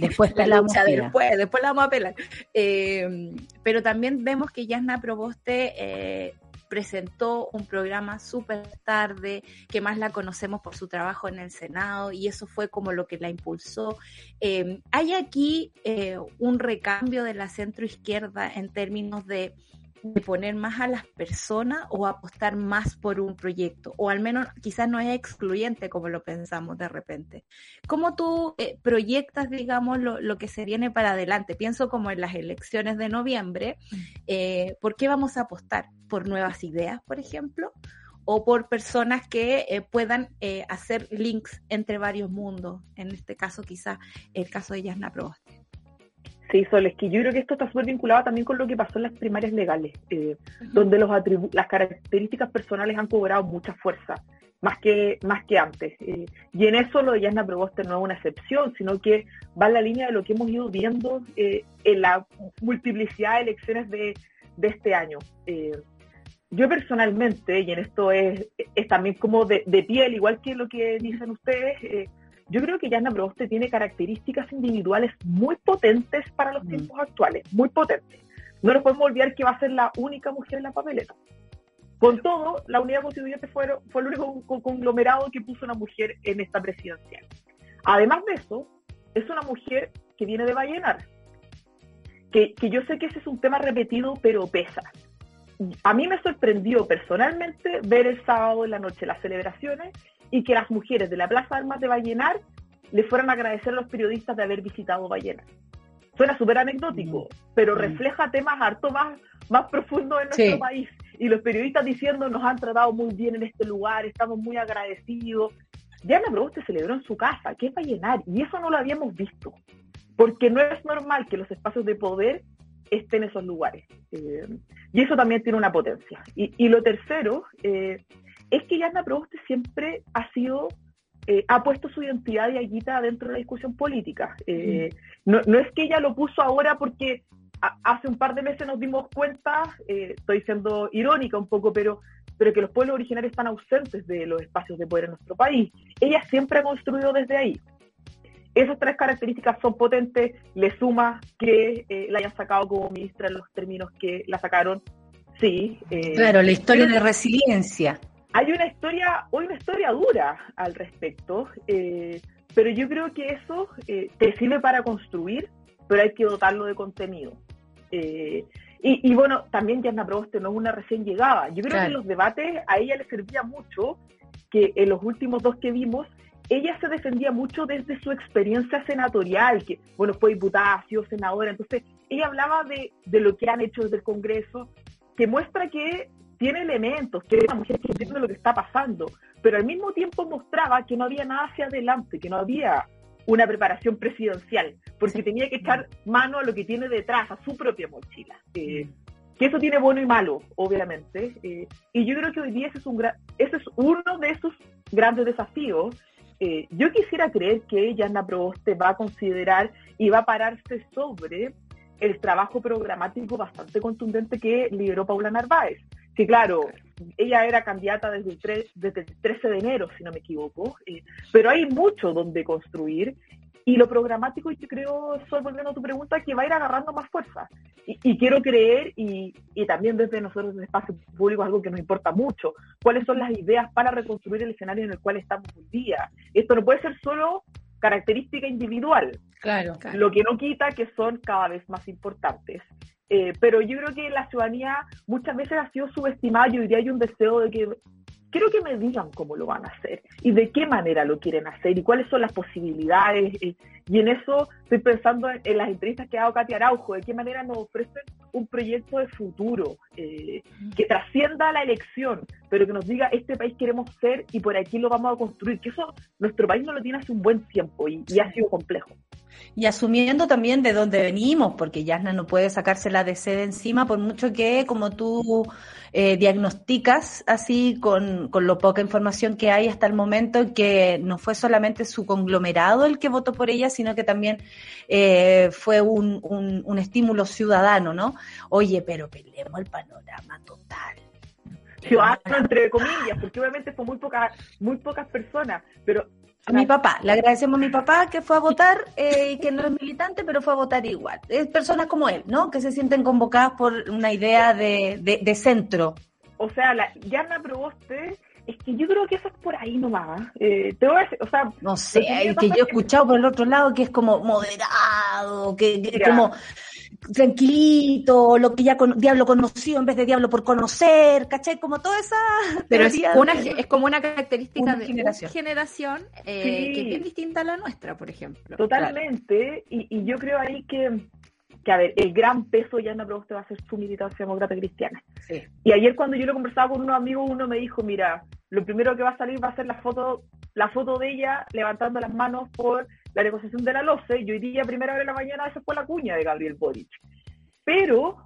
Speaker 1: después la lucha
Speaker 3: después, después la vamos a pelar. Eh, pero también vemos que Yasna Proboste eh, presentó un programa súper tarde, que más la conocemos por su trabajo en el Senado y eso fue como lo que la impulsó. Eh, ¿Hay aquí eh, un recambio de la centro izquierda en términos de de poner más a las personas o apostar más por un proyecto, o al menos quizás no es excluyente como lo pensamos de repente. ¿Cómo tú eh, proyectas, digamos, lo, que se viene para adelante? Pienso como en las elecciones de noviembre, eh, ¿por qué vamos a apostar? ¿Por nuevas ideas, por ejemplo? ¿O por personas que eh, puedan hacer links entre varios mundos? En este caso, quizás el caso de Yasna Proboste.
Speaker 5: Sí, Sol, que yo creo que esto está súper vinculado también con lo que pasó en las primarias legales, eh, donde los las características personales han cobrado mucha fuerza, más que, más que antes. Eh, y en eso lo de Yasna Proboste no es una excepción, sino que va en la línea de lo que hemos ido viendo eh, en la multiplicidad de elecciones de, de este año. yo personalmente, y en esto es, es también como de, de, piel, igual que lo que dicen ustedes, yo creo que Yana Proboste tiene características individuales muy potentes para los mm. tiempos actuales, muy potentes. No nos podemos olvidar que va a ser la única mujer en la papeleta. Con todo, la unidad constituyente fue, fue el único conglomerado que puso una mujer en esta presidencial. Además de eso, es una mujer que viene de Vallenar, que, que yo sé que ese es un tema repetido, pero pesa. A mí me sorprendió personalmente ver el sábado en la noche las celebraciones y que las mujeres de la Plaza Armas de Vallenar le fueran a agradecer a los periodistas de haber visitado Vallenar. Suena súper anecdótico, mm. pero mm. refleja temas harto más, más profundos en nuestro país y los periodistas diciendo nos han tratado muy bien en este lugar, estamos muy agradecidos. Diana Proboste celebró en su casa, que es para llenar, y eso no lo habíamos visto, porque no es normal que los espacios de poder estén en esos lugares. Eh, y eso también tiene una potencia. Y, lo tercero eh, es que Diana Proboste siempre ha sido eh, ha puesto su identidad de aguita dentro de la discusión política. Mm. no, no, es que ella lo puso ahora porque hace un par de meses nos dimos cuenta, eh, estoy siendo irónica un poco, pero, pero que los pueblos originarios están ausentes de los espacios de poder en nuestro país. Ella siempre ha construido desde ahí. Esas tres características son potentes, le suma que eh, la hayan sacado como ministra en los términos que la sacaron, sí.
Speaker 1: Eh, claro, la historia de resiliencia.
Speaker 5: Hay una historia, hoy una historia dura al respecto, pero yo creo que eso te sirve para construir, pero hay que dotarlo de contenido. Eh, y, bueno, también Jasna Proboste no es una recién llegada. Yo creo que en los debates a ella le servía mucho que en los últimos dos que vimos, ella se defendía mucho desde su experiencia senatorial, que bueno, fue diputada, ha sido senadora, entonces ella hablaba de, de lo que han hecho desde el Congreso, que muestra que tiene elementos, que es una mujer que entiende lo que está pasando, pero al mismo tiempo mostraba que no había nada hacia adelante, que no había una preparación presidencial, porque tenía que echar mano a lo que tiene detrás, a su propia mochila. Eh, que eso tiene bueno y malo, obviamente. Eh, y yo creo que hoy día ese es, un ese es uno de esos grandes desafíos. Eh, yo quisiera creer que Yana Proboste va a considerar y va a pararse sobre el trabajo programático bastante contundente que lideró Paula Narváez. Que claro, ella era candidata desde el, 3, desde el 13 de enero, si no me equivoco, eh, pero hay mucho donde construir y lo programático, yo creo, Sol, volviendo a tu pregunta, que va a ir agarrando más fuerza. Y, quiero creer, y, y, también desde nosotros, desde espacio público, algo que nos importa mucho, cuáles son las ideas para reconstruir el escenario en el cual estamos hoy día. Esto no puede ser solo característica individual.
Speaker 1: Claro,
Speaker 5: Lo que no quita que son cada vez más importantes. Eh, pero yo creo que la ciudadanía muchas veces ha sido subestimada. Y hoy día hay un deseo de que quiero que me digan cómo lo van a hacer y de qué manera lo quieren hacer y cuáles son las posibilidades. Y, en eso estoy pensando en, las entrevistas que ha dado Katia Araujo, de qué manera nos ofrecen un proyecto de futuro eh, que trascienda la elección, pero que nos diga este país queremos ser y por aquí lo vamos a construir. Que eso nuestro país no lo tiene hace un buen tiempo y, y ha sido complejo.
Speaker 1: Y asumiendo también de dónde venimos, porque Yasna no puede sacarse la DC de encima, por mucho que, como tú eh, diagnosticas así con, con lo poca información que hay hasta el momento, que no fue solamente su conglomerado el que votó por ella, sino que también eh, fue un, un, estímulo ciudadano, ¿no? Oye, pero peleemos el panorama total
Speaker 5: ciudadano entre comillas, porque obviamente fue muy muy pocas personas, pero
Speaker 1: a mi papá, le agradecemos a mi papá que fue a votar y que no es militante, pero fue a votar igual. Es personas como él, ¿no? Que se sienten convocadas por una idea de, de, centro.
Speaker 5: O sea, la Yana Proboste, es que yo creo que eso es por ahí nomás. Eh, te voy a decir, o sea,
Speaker 1: no sé, que, que yo he escuchado por el otro lado que es como moderado, que, que como tranquilito, lo que ya con, Diablo conoció en vez de Diablo por conocer, ¿caché? Como toda esa...
Speaker 3: Pero es, una, es como una característica de generación, generación eh, que es bien distinta a la nuestra, por ejemplo.
Speaker 5: Totalmente, y, y, yo creo ahí que, que, a ver, el gran peso ya en la propuesta va a ser su militancia demócrata cristiana. Sí. Y ayer cuando yo lo conversaba con unos amigos, uno me dijo, mira, lo primero que va a salir va a ser la foto, la foto de ella levantando las manos por la negociación de la LOCE, y hoy día, primera hora de la mañana, esa fue la cuña de Gabriel Boric. Pero,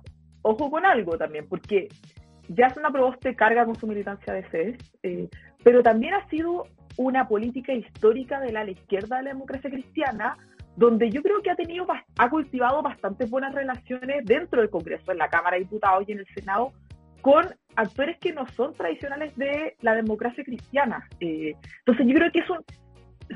Speaker 5: ojo con algo también, porque ya una Proboste carga con su militancia de CES, eh, pero también ha sido una política histórica de la, izquierda de la democracia cristiana, donde yo creo que ha tenido, ha cultivado bastantes buenas relaciones dentro del Congreso, en la Cámara de Diputados y en el Senado, con actores que no son tradicionales de la democracia cristiana. Eh, entonces yo creo que eso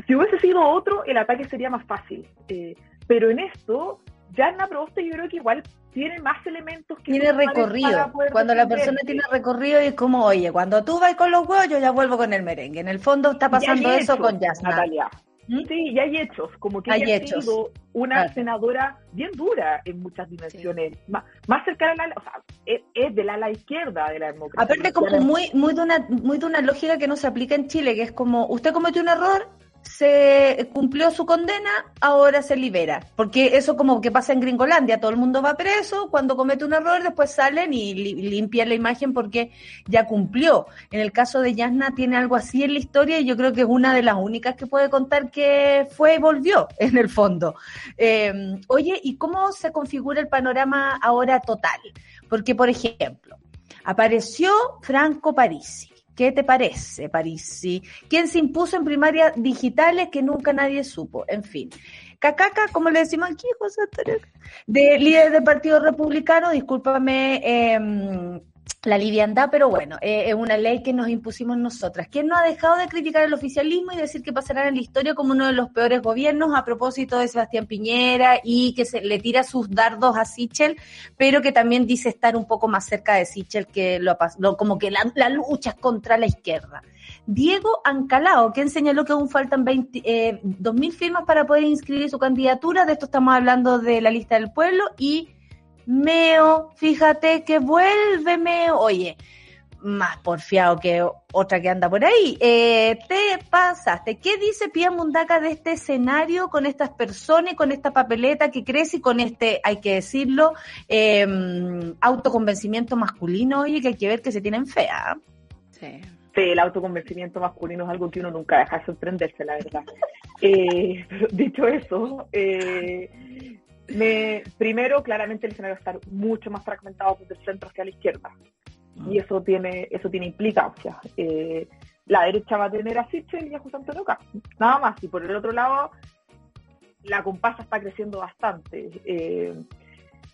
Speaker 5: si hubiese sido otro, el ataque sería más fácil. Eh, pero en esto, Jana Proboste yo creo que igual tiene más elementos que...
Speaker 1: Tiene recorrido. Cuando la persona tiene recorrido y es como, oye, cuando tú vas con los huevos, yo ya vuelvo con el merengue. En el fondo está pasando eso con Jasna.
Speaker 5: Natalia. ¿Mm? Sí, y hay hechos, como que hay ha sido una senadora bien dura en muchas dimensiones, más, cercana a la, o sea, es, de la, la izquierda de la democracia.
Speaker 1: Aparte como muy, muy de una, muy de una lógica que no se aplica en Chile, que es como, usted cometió un error, se cumplió su condena, ahora se libera. Porque eso como que pasa en Gringolandia, todo el mundo va preso, cuando comete un error después salen y limpian la imagen porque ya cumplió. En el caso de Yasna tiene algo así en la historia y yo creo que es una de las únicas que puede contar que fue y volvió en el fondo. Eh, oye, ¿y cómo se configura el panorama ahora total? Porque, por ejemplo, apareció Franco Parisi ¿Qué te parece, Parisi? ¿Quién se impuso en primarias digitales que nunca nadie supo? En fin. Cacaca, como le decimos aquí, José Antonio, de líder del Partido Republicano, discúlpame, eh, la liviandad, pero bueno, eh, es una ley que nos impusimos nosotras. ¿Quién no ha dejado de criticar el oficialismo y decir que pasará en la historia como uno de los peores gobiernos a propósito de Sebastián Piñera y que se le tira sus dardos a Sichel, pero que también dice estar un poco más cerca de Sichel que lo, como que la, lucha es contra la izquierda? Diego Ancalao, quien señaló que aún faltan 20, eh, 2.000 firmas para poder inscribir su candidatura, de esto estamos hablando de la lista del pueblo, y Meo, fíjate que vuelve Meo. Oye, más porfiado que otra que anda por ahí. Eh, te pasaste. ¿Qué dice Pia Mundaca de este escenario con estas personas y con esta papeleta que crece y con este, hay que decirlo, em, autoconvencimiento masculino, oye, que hay que ver que se tienen fea?
Speaker 5: Sí. Sí, el autoconvencimiento masculino es algo que uno nunca deja de sorprenderse, la verdad. Eh, dicho eso, eh, me, primero, claramente el escenario va a estar mucho más fragmentado desde el centro hacia la izquierda. Y ah. eso tiene, eso tiene implicancias. Eh, la derecha va a tener a Sichel y a José Antonio nada más. Y por el otro lado, la compasa está creciendo bastante. Eh,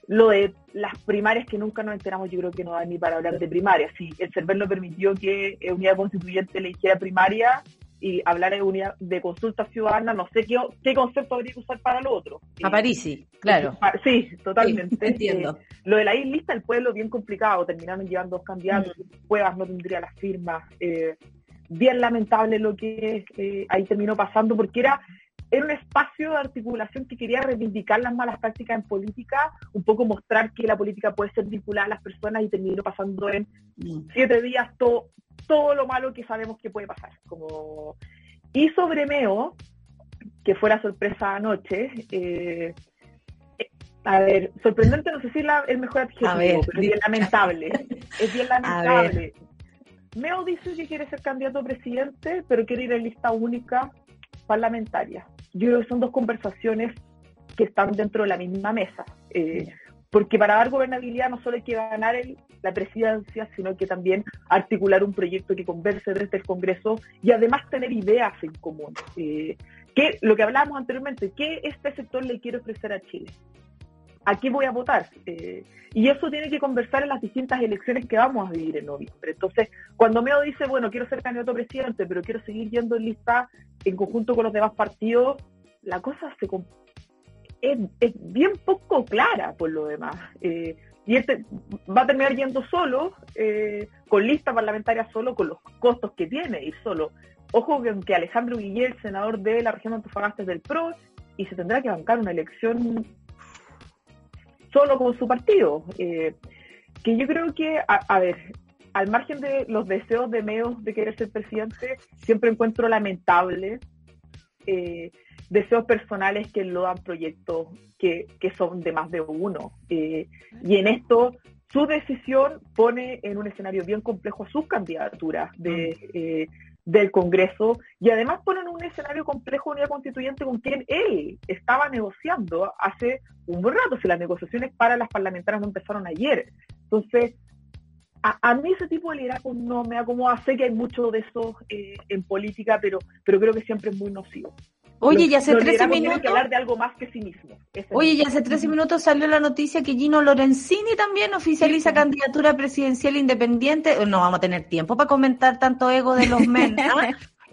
Speaker 5: lo de las primarias que nunca nos enteramos, yo creo que no da ni para hablar de primarias. Si el CERVEL no permitió que Unidad Constituyente le hiciera primaria, y hablar de unidad de consulta ciudadana, no sé qué, qué concepto habría que usar para lo otro.
Speaker 1: A París, claro.
Speaker 5: Sí, totalmente. entiendo. Eh, lo de la lista del pueblo, bien complicado, terminaron llevando dos candidatos, mm. Cuevas no tendría las firmas. Eh, bien lamentable lo que eh, ahí terminó pasando, porque era era un espacio de articulación que quería reivindicar las malas prácticas en política, un poco mostrar que la política puede ser vinculada a las personas y terminó pasando en siete días todo, todo lo malo que sabemos que puede pasar. Como... Y sobre Meo, que fue la sorpresa anoche, eh, a ver, sorprendente no sé si la, el mejor adjetivo, pero es bien lamentable. es bien lamentable. Meo dice que quiere ser candidato a presidente, pero quiere ir en lista única parlamentaria. Yo creo que son dos conversaciones que están dentro de la misma mesa. Eh, porque para dar gobernabilidad no solo hay que ganar la presidencia, sino que también articular un proyecto que converse desde el Congreso y además tener ideas en común. Eh, que, lo que hablábamos anteriormente, ¿qué este sector le quiere ofrecer a Chile? ¿A qué voy a votar? Eh, y eso tiene que conversar en las distintas elecciones que vamos a vivir en noviembre. Entonces, cuando Meo dice, bueno, quiero ser candidato a presidente, pero quiero seguir yendo en lista en conjunto con los demás partidos, la cosa se, es, bien poco clara por lo demás. Eh, y este va a terminar yendo solo, eh, con lista parlamentaria solo, con los costos que tiene ir solo. Ojo que, que Alejandro Guillén, senador de la región de Antofagasta, es del PRO, y se tendrá que bancar una elección solo con su partido. Eh, que yo creo que, a, ver, al margen de los deseos de Meos de querer ser presidente, siempre encuentro lamentable eh, deseos personales que lo dan proyectos que, son de más de uno. Eh, y en esto, su decisión pone en un escenario bien complejo sus candidaturas de, mm. eh, del Congreso y además pone en un escenario complejo unidad constituyente con quien él estaba negociando hace un rato, si las negociaciones para las parlamentarias no empezaron ayer. Entonces, a, mí ese tipo de liderazgo no me acomoda. Sé que hay mucho de eso eh, en política, pero, pero creo que siempre es muy nocivo.
Speaker 1: Oye, ya hace 13 minutos.
Speaker 5: Que hablar de algo más que sí mismo.
Speaker 1: Oye, ya hace 13 minutos salió la noticia que Gino Lorenzini también oficializa candidatura presidencial independiente. No vamos a tener tiempo para comentar tanto ego de los men.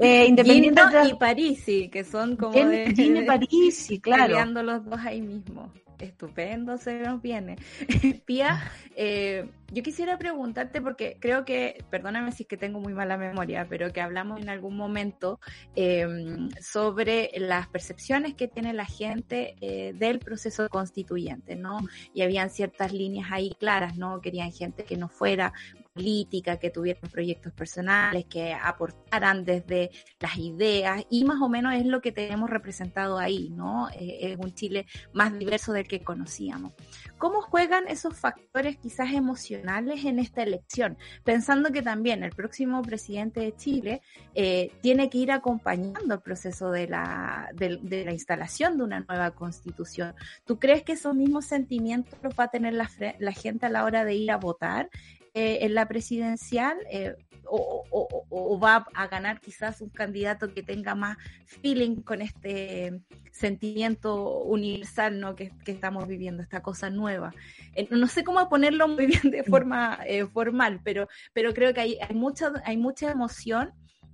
Speaker 3: Eh, independiente Gino y Parisi, que son como
Speaker 1: de, Gino y Parisi, claro.
Speaker 3: los dos ahí mismo estupendo se nos viene. Pía, eh, yo quisiera preguntarte, porque creo que, perdóname si es que tengo muy mala memoria, pero que hablamos en algún momento em, sobre las percepciones que tiene la gente eh, del proceso constituyente, ¿no? Y habían ciertas líneas ahí claras, ¿no? Querían gente que no fuera política, que tuvieran proyectos personales, que aportaran desde las ideas y más o menos es lo que tenemos representado ahí, ¿no? Eh, es un Chile más diverso del que conocíamos. ¿Cómo juegan esos factores quizás emocionales en esta elección? Pensando que también el próximo presidente de Chile eh, tiene que ir acompañando el proceso de la, de, la instalación de una nueva constitución. ¿Tú crees que esos mismos sentimientos los va a tener la, la gente a la hora de ir a votar? Eh, en la presidencial eh, o, va a ganar quizás un candidato que tenga más feeling con este sentimiento universal ¿no? que, estamos viviendo, esta cosa nueva. Eh, no sé cómo ponerlo muy bien de forma formal, pero, pero creo que hay, hay, mucha, hay mucha emoción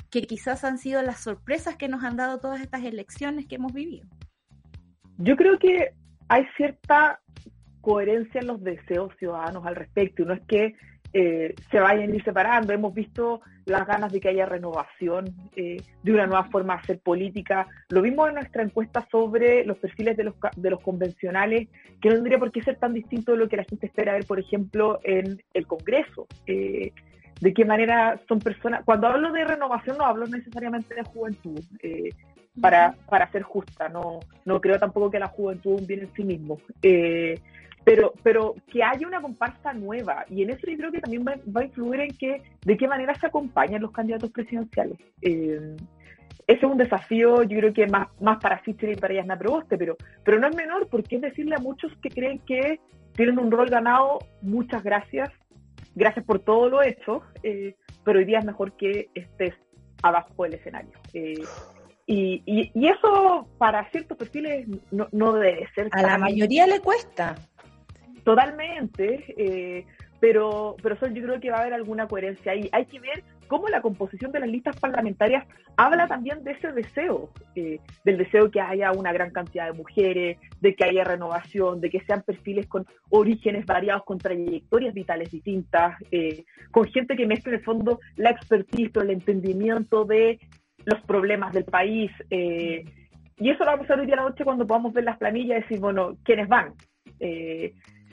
Speaker 3: que quizás han sido las sorpresas que nos han dado todas estas elecciones que hemos vivido.
Speaker 5: Yo creo que hay cierta coherencia en los deseos ciudadanos al respecto. Y no es que eh, se vayan a ir separando. Hemos visto las ganas de que haya renovación, eh, de una nueva forma de hacer política. Lo vimos en nuestra encuesta sobre los perfiles de los, de los convencionales, que no tendría por qué ser tan distinto de lo que la gente espera ver, por ejemplo, en el Congreso. Eh, de qué manera son personas. Cuando hablo de renovación, no hablo necesariamente de juventud. para, para ser justa, no, no creo tampoco que la juventud un bien en sí mismo pero, pero que haya una comparsa nueva. Y en eso yo creo que también va, a influir en que, de qué manera se acompañan los candidatos presidenciales. Eh, ese es un desafío, yo creo que más, más para Fischer y para Yasna Proboste, pero, pero no es menor porque es decirle a muchos que creen que tienen un rol ganado, muchas gracias, gracias por todo lo hecho, eh, pero hoy día es mejor que estés abajo del escenario. Eh, y, y, eso para ciertos perfiles no, no debe ser.
Speaker 1: A la mayoría le cuesta.
Speaker 5: Totalmente, eh, pero, pero yo creo que va a haber alguna coherencia ahí. Hay que ver cómo la composición de las listas parlamentarias habla también de ese deseo, eh, del deseo que haya una gran cantidad de mujeres, de que haya renovación, de que sean perfiles con orígenes variados, con trayectorias vitales distintas, eh, con gente que mezcle en el fondo la expertise, el entendimiento de los problemas del país. y eso lo vamos a ver hoy día a la noche cuando podamos ver las planillas y decir, bueno, ¿quiénes van?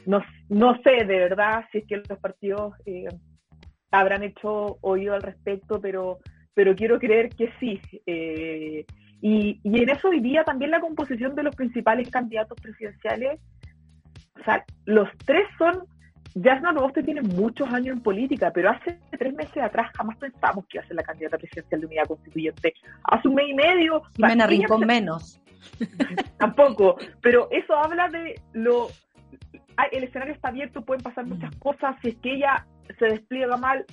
Speaker 5: No, no sé de verdad si es que los partidos eh, habrán hecho oído al respecto, pero, pero quiero creer que sí. Eh, y, y, en eso hoy día también la composición de los principales candidatos presidenciales, o sea, los tres son, Jasna Roboste tiene muchos años en política, pero hace tres meses atrás jamás pensamos que iba a ser la candidata presidencial de unidad constituyente. Hace un mes y medio...
Speaker 1: Jimena Rincón menos.
Speaker 5: Tampoco, pero eso habla de lo el escenario está abierto, pueden pasar muchas cosas, si es que ella se despliega mal,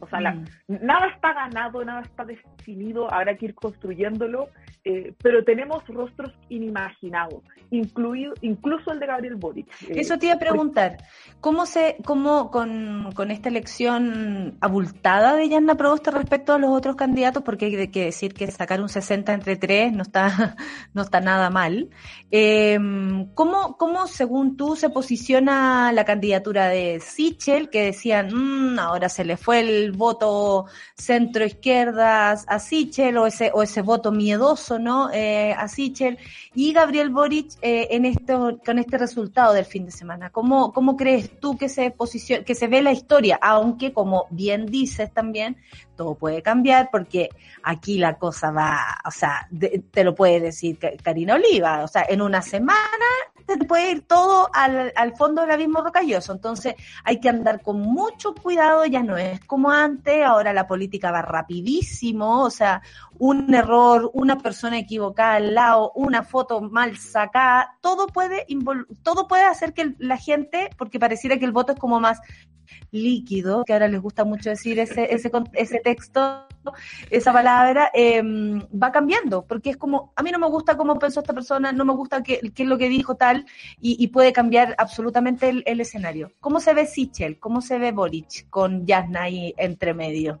Speaker 5: o sea, mm. nada está ganado, nada está definido, habrá que ir construyéndolo, eh, pero tenemos rostros inimaginados, incluido, incluso el de Gabriel Boric.
Speaker 1: Eh, Eso te iba a preguntar, ¿cómo se, cómo con, con esta elección abultada de Yanna Proboste respecto a los otros candidatos, porque hay que decir que sacar un 60 entre 3 no está, no está nada mal. Eh, ¿cómo, ¿Cómo, según tú, se posiciona la candidatura de Sichel, que decían, mm, ahora se le fue el voto centro izquierda a Sichel, o ese, o ese voto miedoso, ¿no? Eh, a Sichel, y Gabriel Boric eh, en esto, con este resultado del fin de semana. ¿Cómo, cómo crees tú que se posiciona, que se ve la historia? Aunque, como bien dices también, todo puede cambiar porque aquí la cosa va, o sea, te lo puede decir Karina Oliva, o sea, en una semana te puede ir todo al, al fondo del abismo rocalloso. Entonces hay que andar con mucho cuidado, ya no es como antes, ahora la política va rapidísimo, o sea, un error, una persona equivocada al lado, una foto mal sacada, todo puede, todo puede hacer que la gente, porque pareciera que el voto es como más líquido, que ahora les gusta mucho decir ese, ese, ese texto, esa palabra, em, va cambiando, porque es como, a mí no me gusta cómo pensó esta persona, no me gusta qué, qué es lo que dijo tal, y, puede cambiar absolutamente el, escenario. ¿Cómo se ve Sichel? ¿Cómo se ve Boric con Jasna ahí entre medio?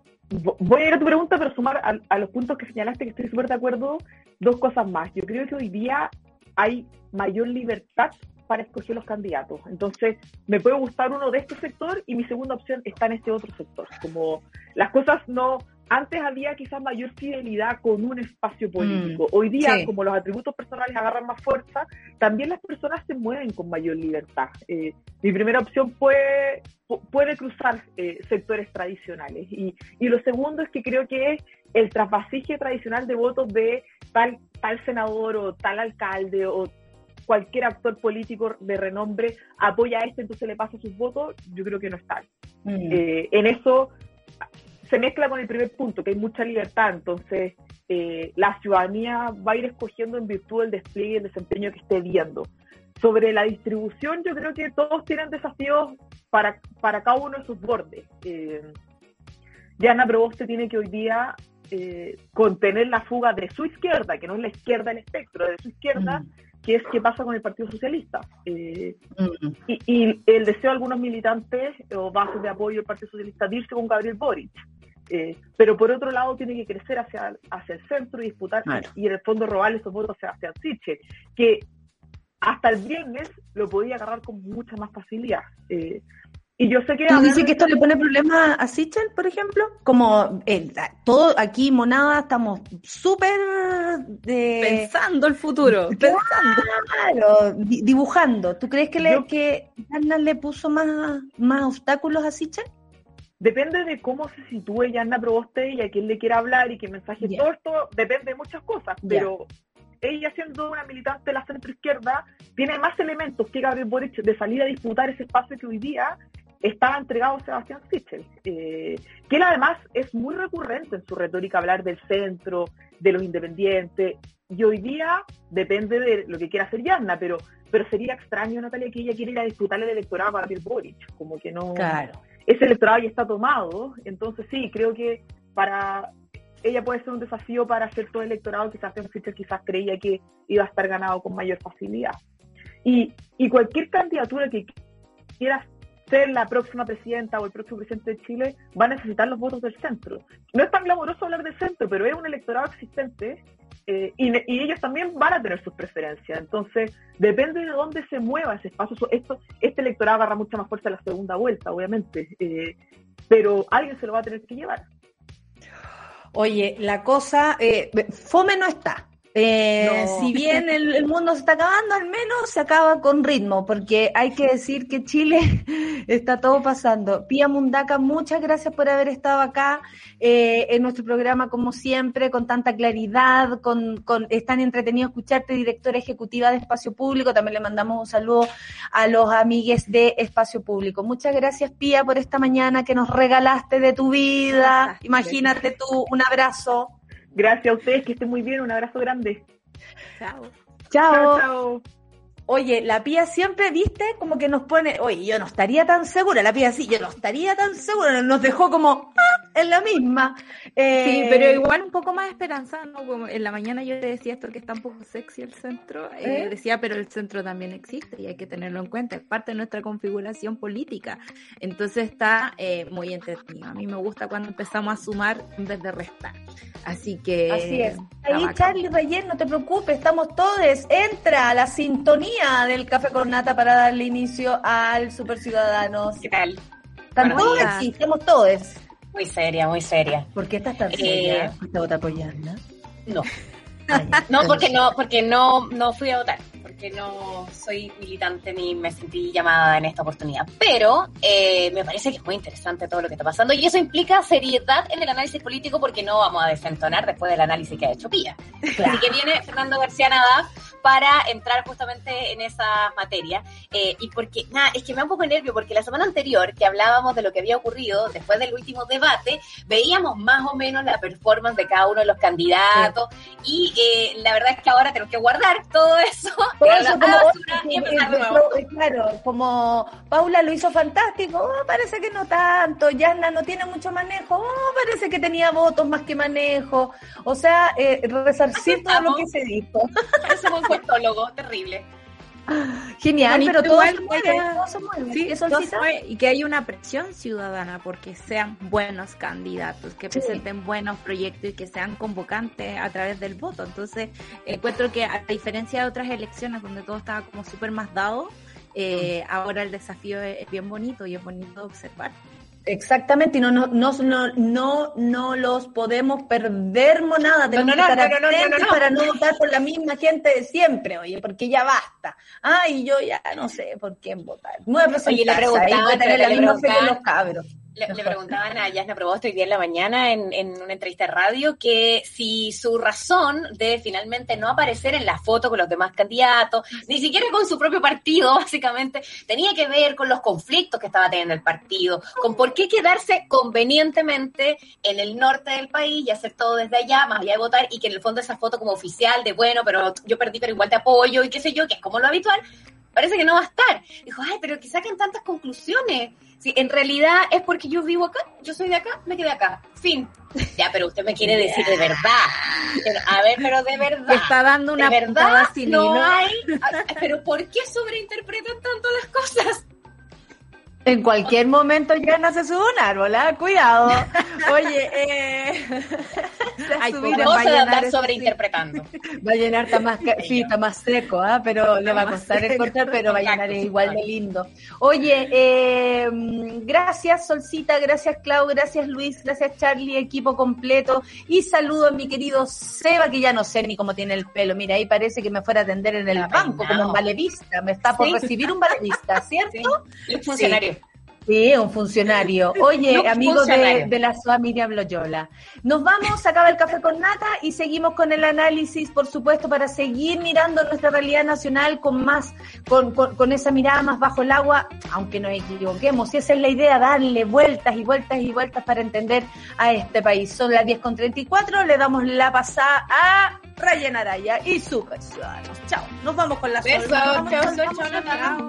Speaker 5: Voy a ir a tu pregunta, pero sumar a, los puntos que señalaste, que estoy súper de acuerdo, dos cosas más. Yo creo que hoy día hay mayor libertad para escoger los candidatos. Entonces, me puede gustar uno de este sector y mi segunda opción está en este otro sector. Como las cosas no, antes había quizás mayor fidelidad con un espacio político. Mm, Hoy día, como los atributos personales agarran más fuerza, también las personas se mueven con mayor libertad. Eh, mi primera opción fue, puede cruzar eh, sectores tradicionales. Y, y, lo segundo es que creo que es el trasvasije tradicional de votos de tal, tal senador o tal alcalde o cualquier actor político de renombre apoya a este, entonces le pasa sus votos, yo creo que no está. Mm. Eh, en eso se mezcla con el primer punto, que hay mucha libertad, entonces eh, la ciudadanía va a ir escogiendo en virtud del despliegue y el desempeño que esté viendo. Sobre la distribución, yo creo que todos tienen desafíos para, para cada uno de sus bordes. Eh, Yana Proboste tiene que hoy día eh, contener la fuga de su izquierda, que no es la izquierda del espectro, de su izquierda, mm. Que es qué pasa con el Partido Socialista. Eh, mm. y, el deseo de algunos militantes o bases de apoyo del Partido Socialista de irse con Gabriel Boric. Eh, pero por otro lado tiene que crecer hacia, hacia el centro y disputar y en el fondo robar esos votos hacia, hacia Siche, que hasta el viernes lo podía agarrar con mucha más facilidad. Eh, y yo sé que...
Speaker 1: ¿Tú dices que esto le pone problemas a Sichel, por ejemplo? Como eh, todo aquí, Monada, estamos súper...
Speaker 3: Pensando el futuro.
Speaker 1: Claro, dibujando. ¿Tú crees que, le, que le puso más, más obstáculos a Sichel?
Speaker 5: depende de cómo se sitúe Yanna Proboste y a quién le quiera hablar y qué mensaje. Todo esto depende de muchas cosas, pero ella siendo una militante de la centro izquierda tiene más elementos que Gabriel Boric de salir a disputar ese espacio que hoy día estaba entregado Sebastián Sichel, eh, que él además es muy recurrente en su retórica hablar del centro, de los independientes, y hoy día depende de lo que quiera hacer Yanna, pero, pero sería extraño, Natalia, que ella quiera ir a disputar el electorado a Gabriel Boric, como que no...
Speaker 1: Claro
Speaker 5: ese electorado ya está tomado, entonces sí, creo que para ella puede ser un desafío para hacer todo el electorado, quizás Fischer quizás creía que iba a estar ganado con mayor facilidad. Y, y cualquier candidatura que quiera ser la próxima presidenta o el próximo presidente de Chile va a necesitar los votos del centro. No es tan glamoroso hablar del centro, pero es un electorado existente eh, y, ellos también van a tener sus preferencias. Entonces, depende de dónde se mueva ese espacio. Esto, este electorado agarra mucha más fuerza en la segunda vuelta, obviamente, eh, pero alguien se lo va a tener que llevar.
Speaker 1: Oye, la cosa, eh, fome no está. Eh, si bien el, mundo se está acabando, al menos se acaba con ritmo, porque hay que decir que Chile está todo pasando. Pía Mundaca, muchas gracias por haber estado acá eh, en nuestro programa, como siempre, con tanta claridad, con, con es tan entretenido escucharte, directora ejecutiva de Espacio Público. También le mandamos un saludo a los amigues de Espacio Público. Muchas gracias, Pía, por esta mañana que nos regalaste de tu vida. Imagínate tú, un abrazo.
Speaker 5: Gracias a ustedes, que estén muy bien, un abrazo grande.
Speaker 1: Chao. Chao. chao. Oye, la pía siempre, viste, como que nos pone, oye, yo no estaría tan segura, la pía sí, yo no estaría tan segura, nos dejó como ¡ah! en la misma.
Speaker 3: Eh, sí, pero igual un poco más esperanzada, ¿no? Como en la mañana yo le decía esto que está un poco sexy el centro, eh, ¿Eh? decía, pero el centro también existe y hay que tenerlo en cuenta, es parte de nuestra configuración política. Entonces está muy entretenido. A mí me gusta cuando empezamos a sumar en vez de restar. Así que.
Speaker 1: Así es. Ahí, Charlie Reyes, no te preocupes, estamos todos. Entra a la sintonía del Café con Nata para darle inicio al Super Ciudadanos.
Speaker 6: ¿Qué tal?
Speaker 1: ¿Están todos? Estamos todos.
Speaker 6: Muy seria, muy seria.
Speaker 1: ¿Por qué estás tan seria? Eh, ¿Te voy a no?
Speaker 6: No. no, porque no, porque no, no fui a votar que no soy militante ni me sentí llamada en esta oportunidad. Pero eh, me parece que es muy interesante todo lo que está pasando y eso implica seriedad en el análisis político porque no vamos a desentonar después del análisis que ha hecho Pía. Así que viene Fernando García Nada para entrar justamente en esa materia. Eh, y porque, nada, es que me da un poco nervio porque la semana anterior que hablábamos de lo que había ocurrido después del último debate, veíamos más o menos la performance de cada uno de los candidatos y eh, la verdad es que ahora tenemos que guardar todo eso
Speaker 1: claro, como Paula lo hizo fantástico, oh, parece que no tanto, Yasna no tiene mucho manejo, oh, parece que tenía votos más que manejo, o sea, eh, resarcir todo lo que se dijo.
Speaker 6: Es un terrible.
Speaker 1: Genial, pero todo se mueve, se mueve.
Speaker 3: Sí, eso y que hay una presión ciudadana porque sean buenos candidatos, que presenten buenos proyectos y que sean convocantes a través del voto. Entonces, encuentro que a diferencia de otras elecciones donde todo estaba como súper más dado, eh, ahora el desafío es, bien bonito y es bonito observar.
Speaker 1: Exactamente, y no, no, no, no, no, los podemos perder monada, tenemos que estar atentos para no votar por la misma gente de siempre, oye, porque ya basta. Ay, yo ya no sé por quién votar. No es
Speaker 6: oye, le preguntaban, tener la misma fe que los cabros. Le, preguntaban a Yasna Probosto hoy día en la mañana en, en, una entrevista de radio que si su razón de finalmente no aparecer en la foto con los demás candidatos, ni siquiera con su propio partido, básicamente, tenía que ver con los conflictos que estaba teniendo el partido, con por qué quedarse convenientemente en el norte del país y hacer todo desde allá, más allá de votar, y que en el fondo esa foto como oficial de, bueno, pero yo perdí, pero igual te apoyo y qué sé yo, que es como lo habitual, parece que no va a estar. Dijo, ay, pero que saquen tantas conclusiones. Sí, en realidad es porque yo vivo acá, yo soy de acá, me quedé acá. Fin. Ya, pero usted me quiere decir de verdad. a ver, pero de verdad.
Speaker 3: está dando una
Speaker 6: de verdad no hay. Pero ¿por qué sobreinterpretan tanto las cosas?
Speaker 1: En cualquier momento ya nace su un árbol, ¿ah? cuidado. Oye, eh,
Speaker 6: Hay cosa de andar sobreinterpretando.
Speaker 1: Va a llenar, está más, sí, está más seco, ¿ah? pero le va a costar encontrar, pero va a llenar igual de lindo. Oye, eh, gracias Solcita, gracias Clau, gracias Luis, gracias Charlie, equipo completo. Y saludo a mi querido Seba, que ya no sé ni cómo tiene el pelo. Mira, ahí parece que me fuera a atender en el banco, como un valerista. Me está por recibir un valerista, ¿cierto?
Speaker 6: Sí. funcionario.
Speaker 1: Sí, un funcionario. Oye, amigo De, la familia Bloyola. Nos vamos, acaba el café con nata y seguimos con el análisis, por supuesto, para seguir mirando nuestra realidad nacional con más, con, con, esa mirada más bajo el agua, aunque nos equivoquemos. Y esa es la idea, darle vueltas y vueltas y vueltas para entender a este país. Son las 10.34, le damos la pasada a Ryan Araya y Super Ciudadanos. Chao, nos vamos con la
Speaker 6: Beso, chao, chao, chao,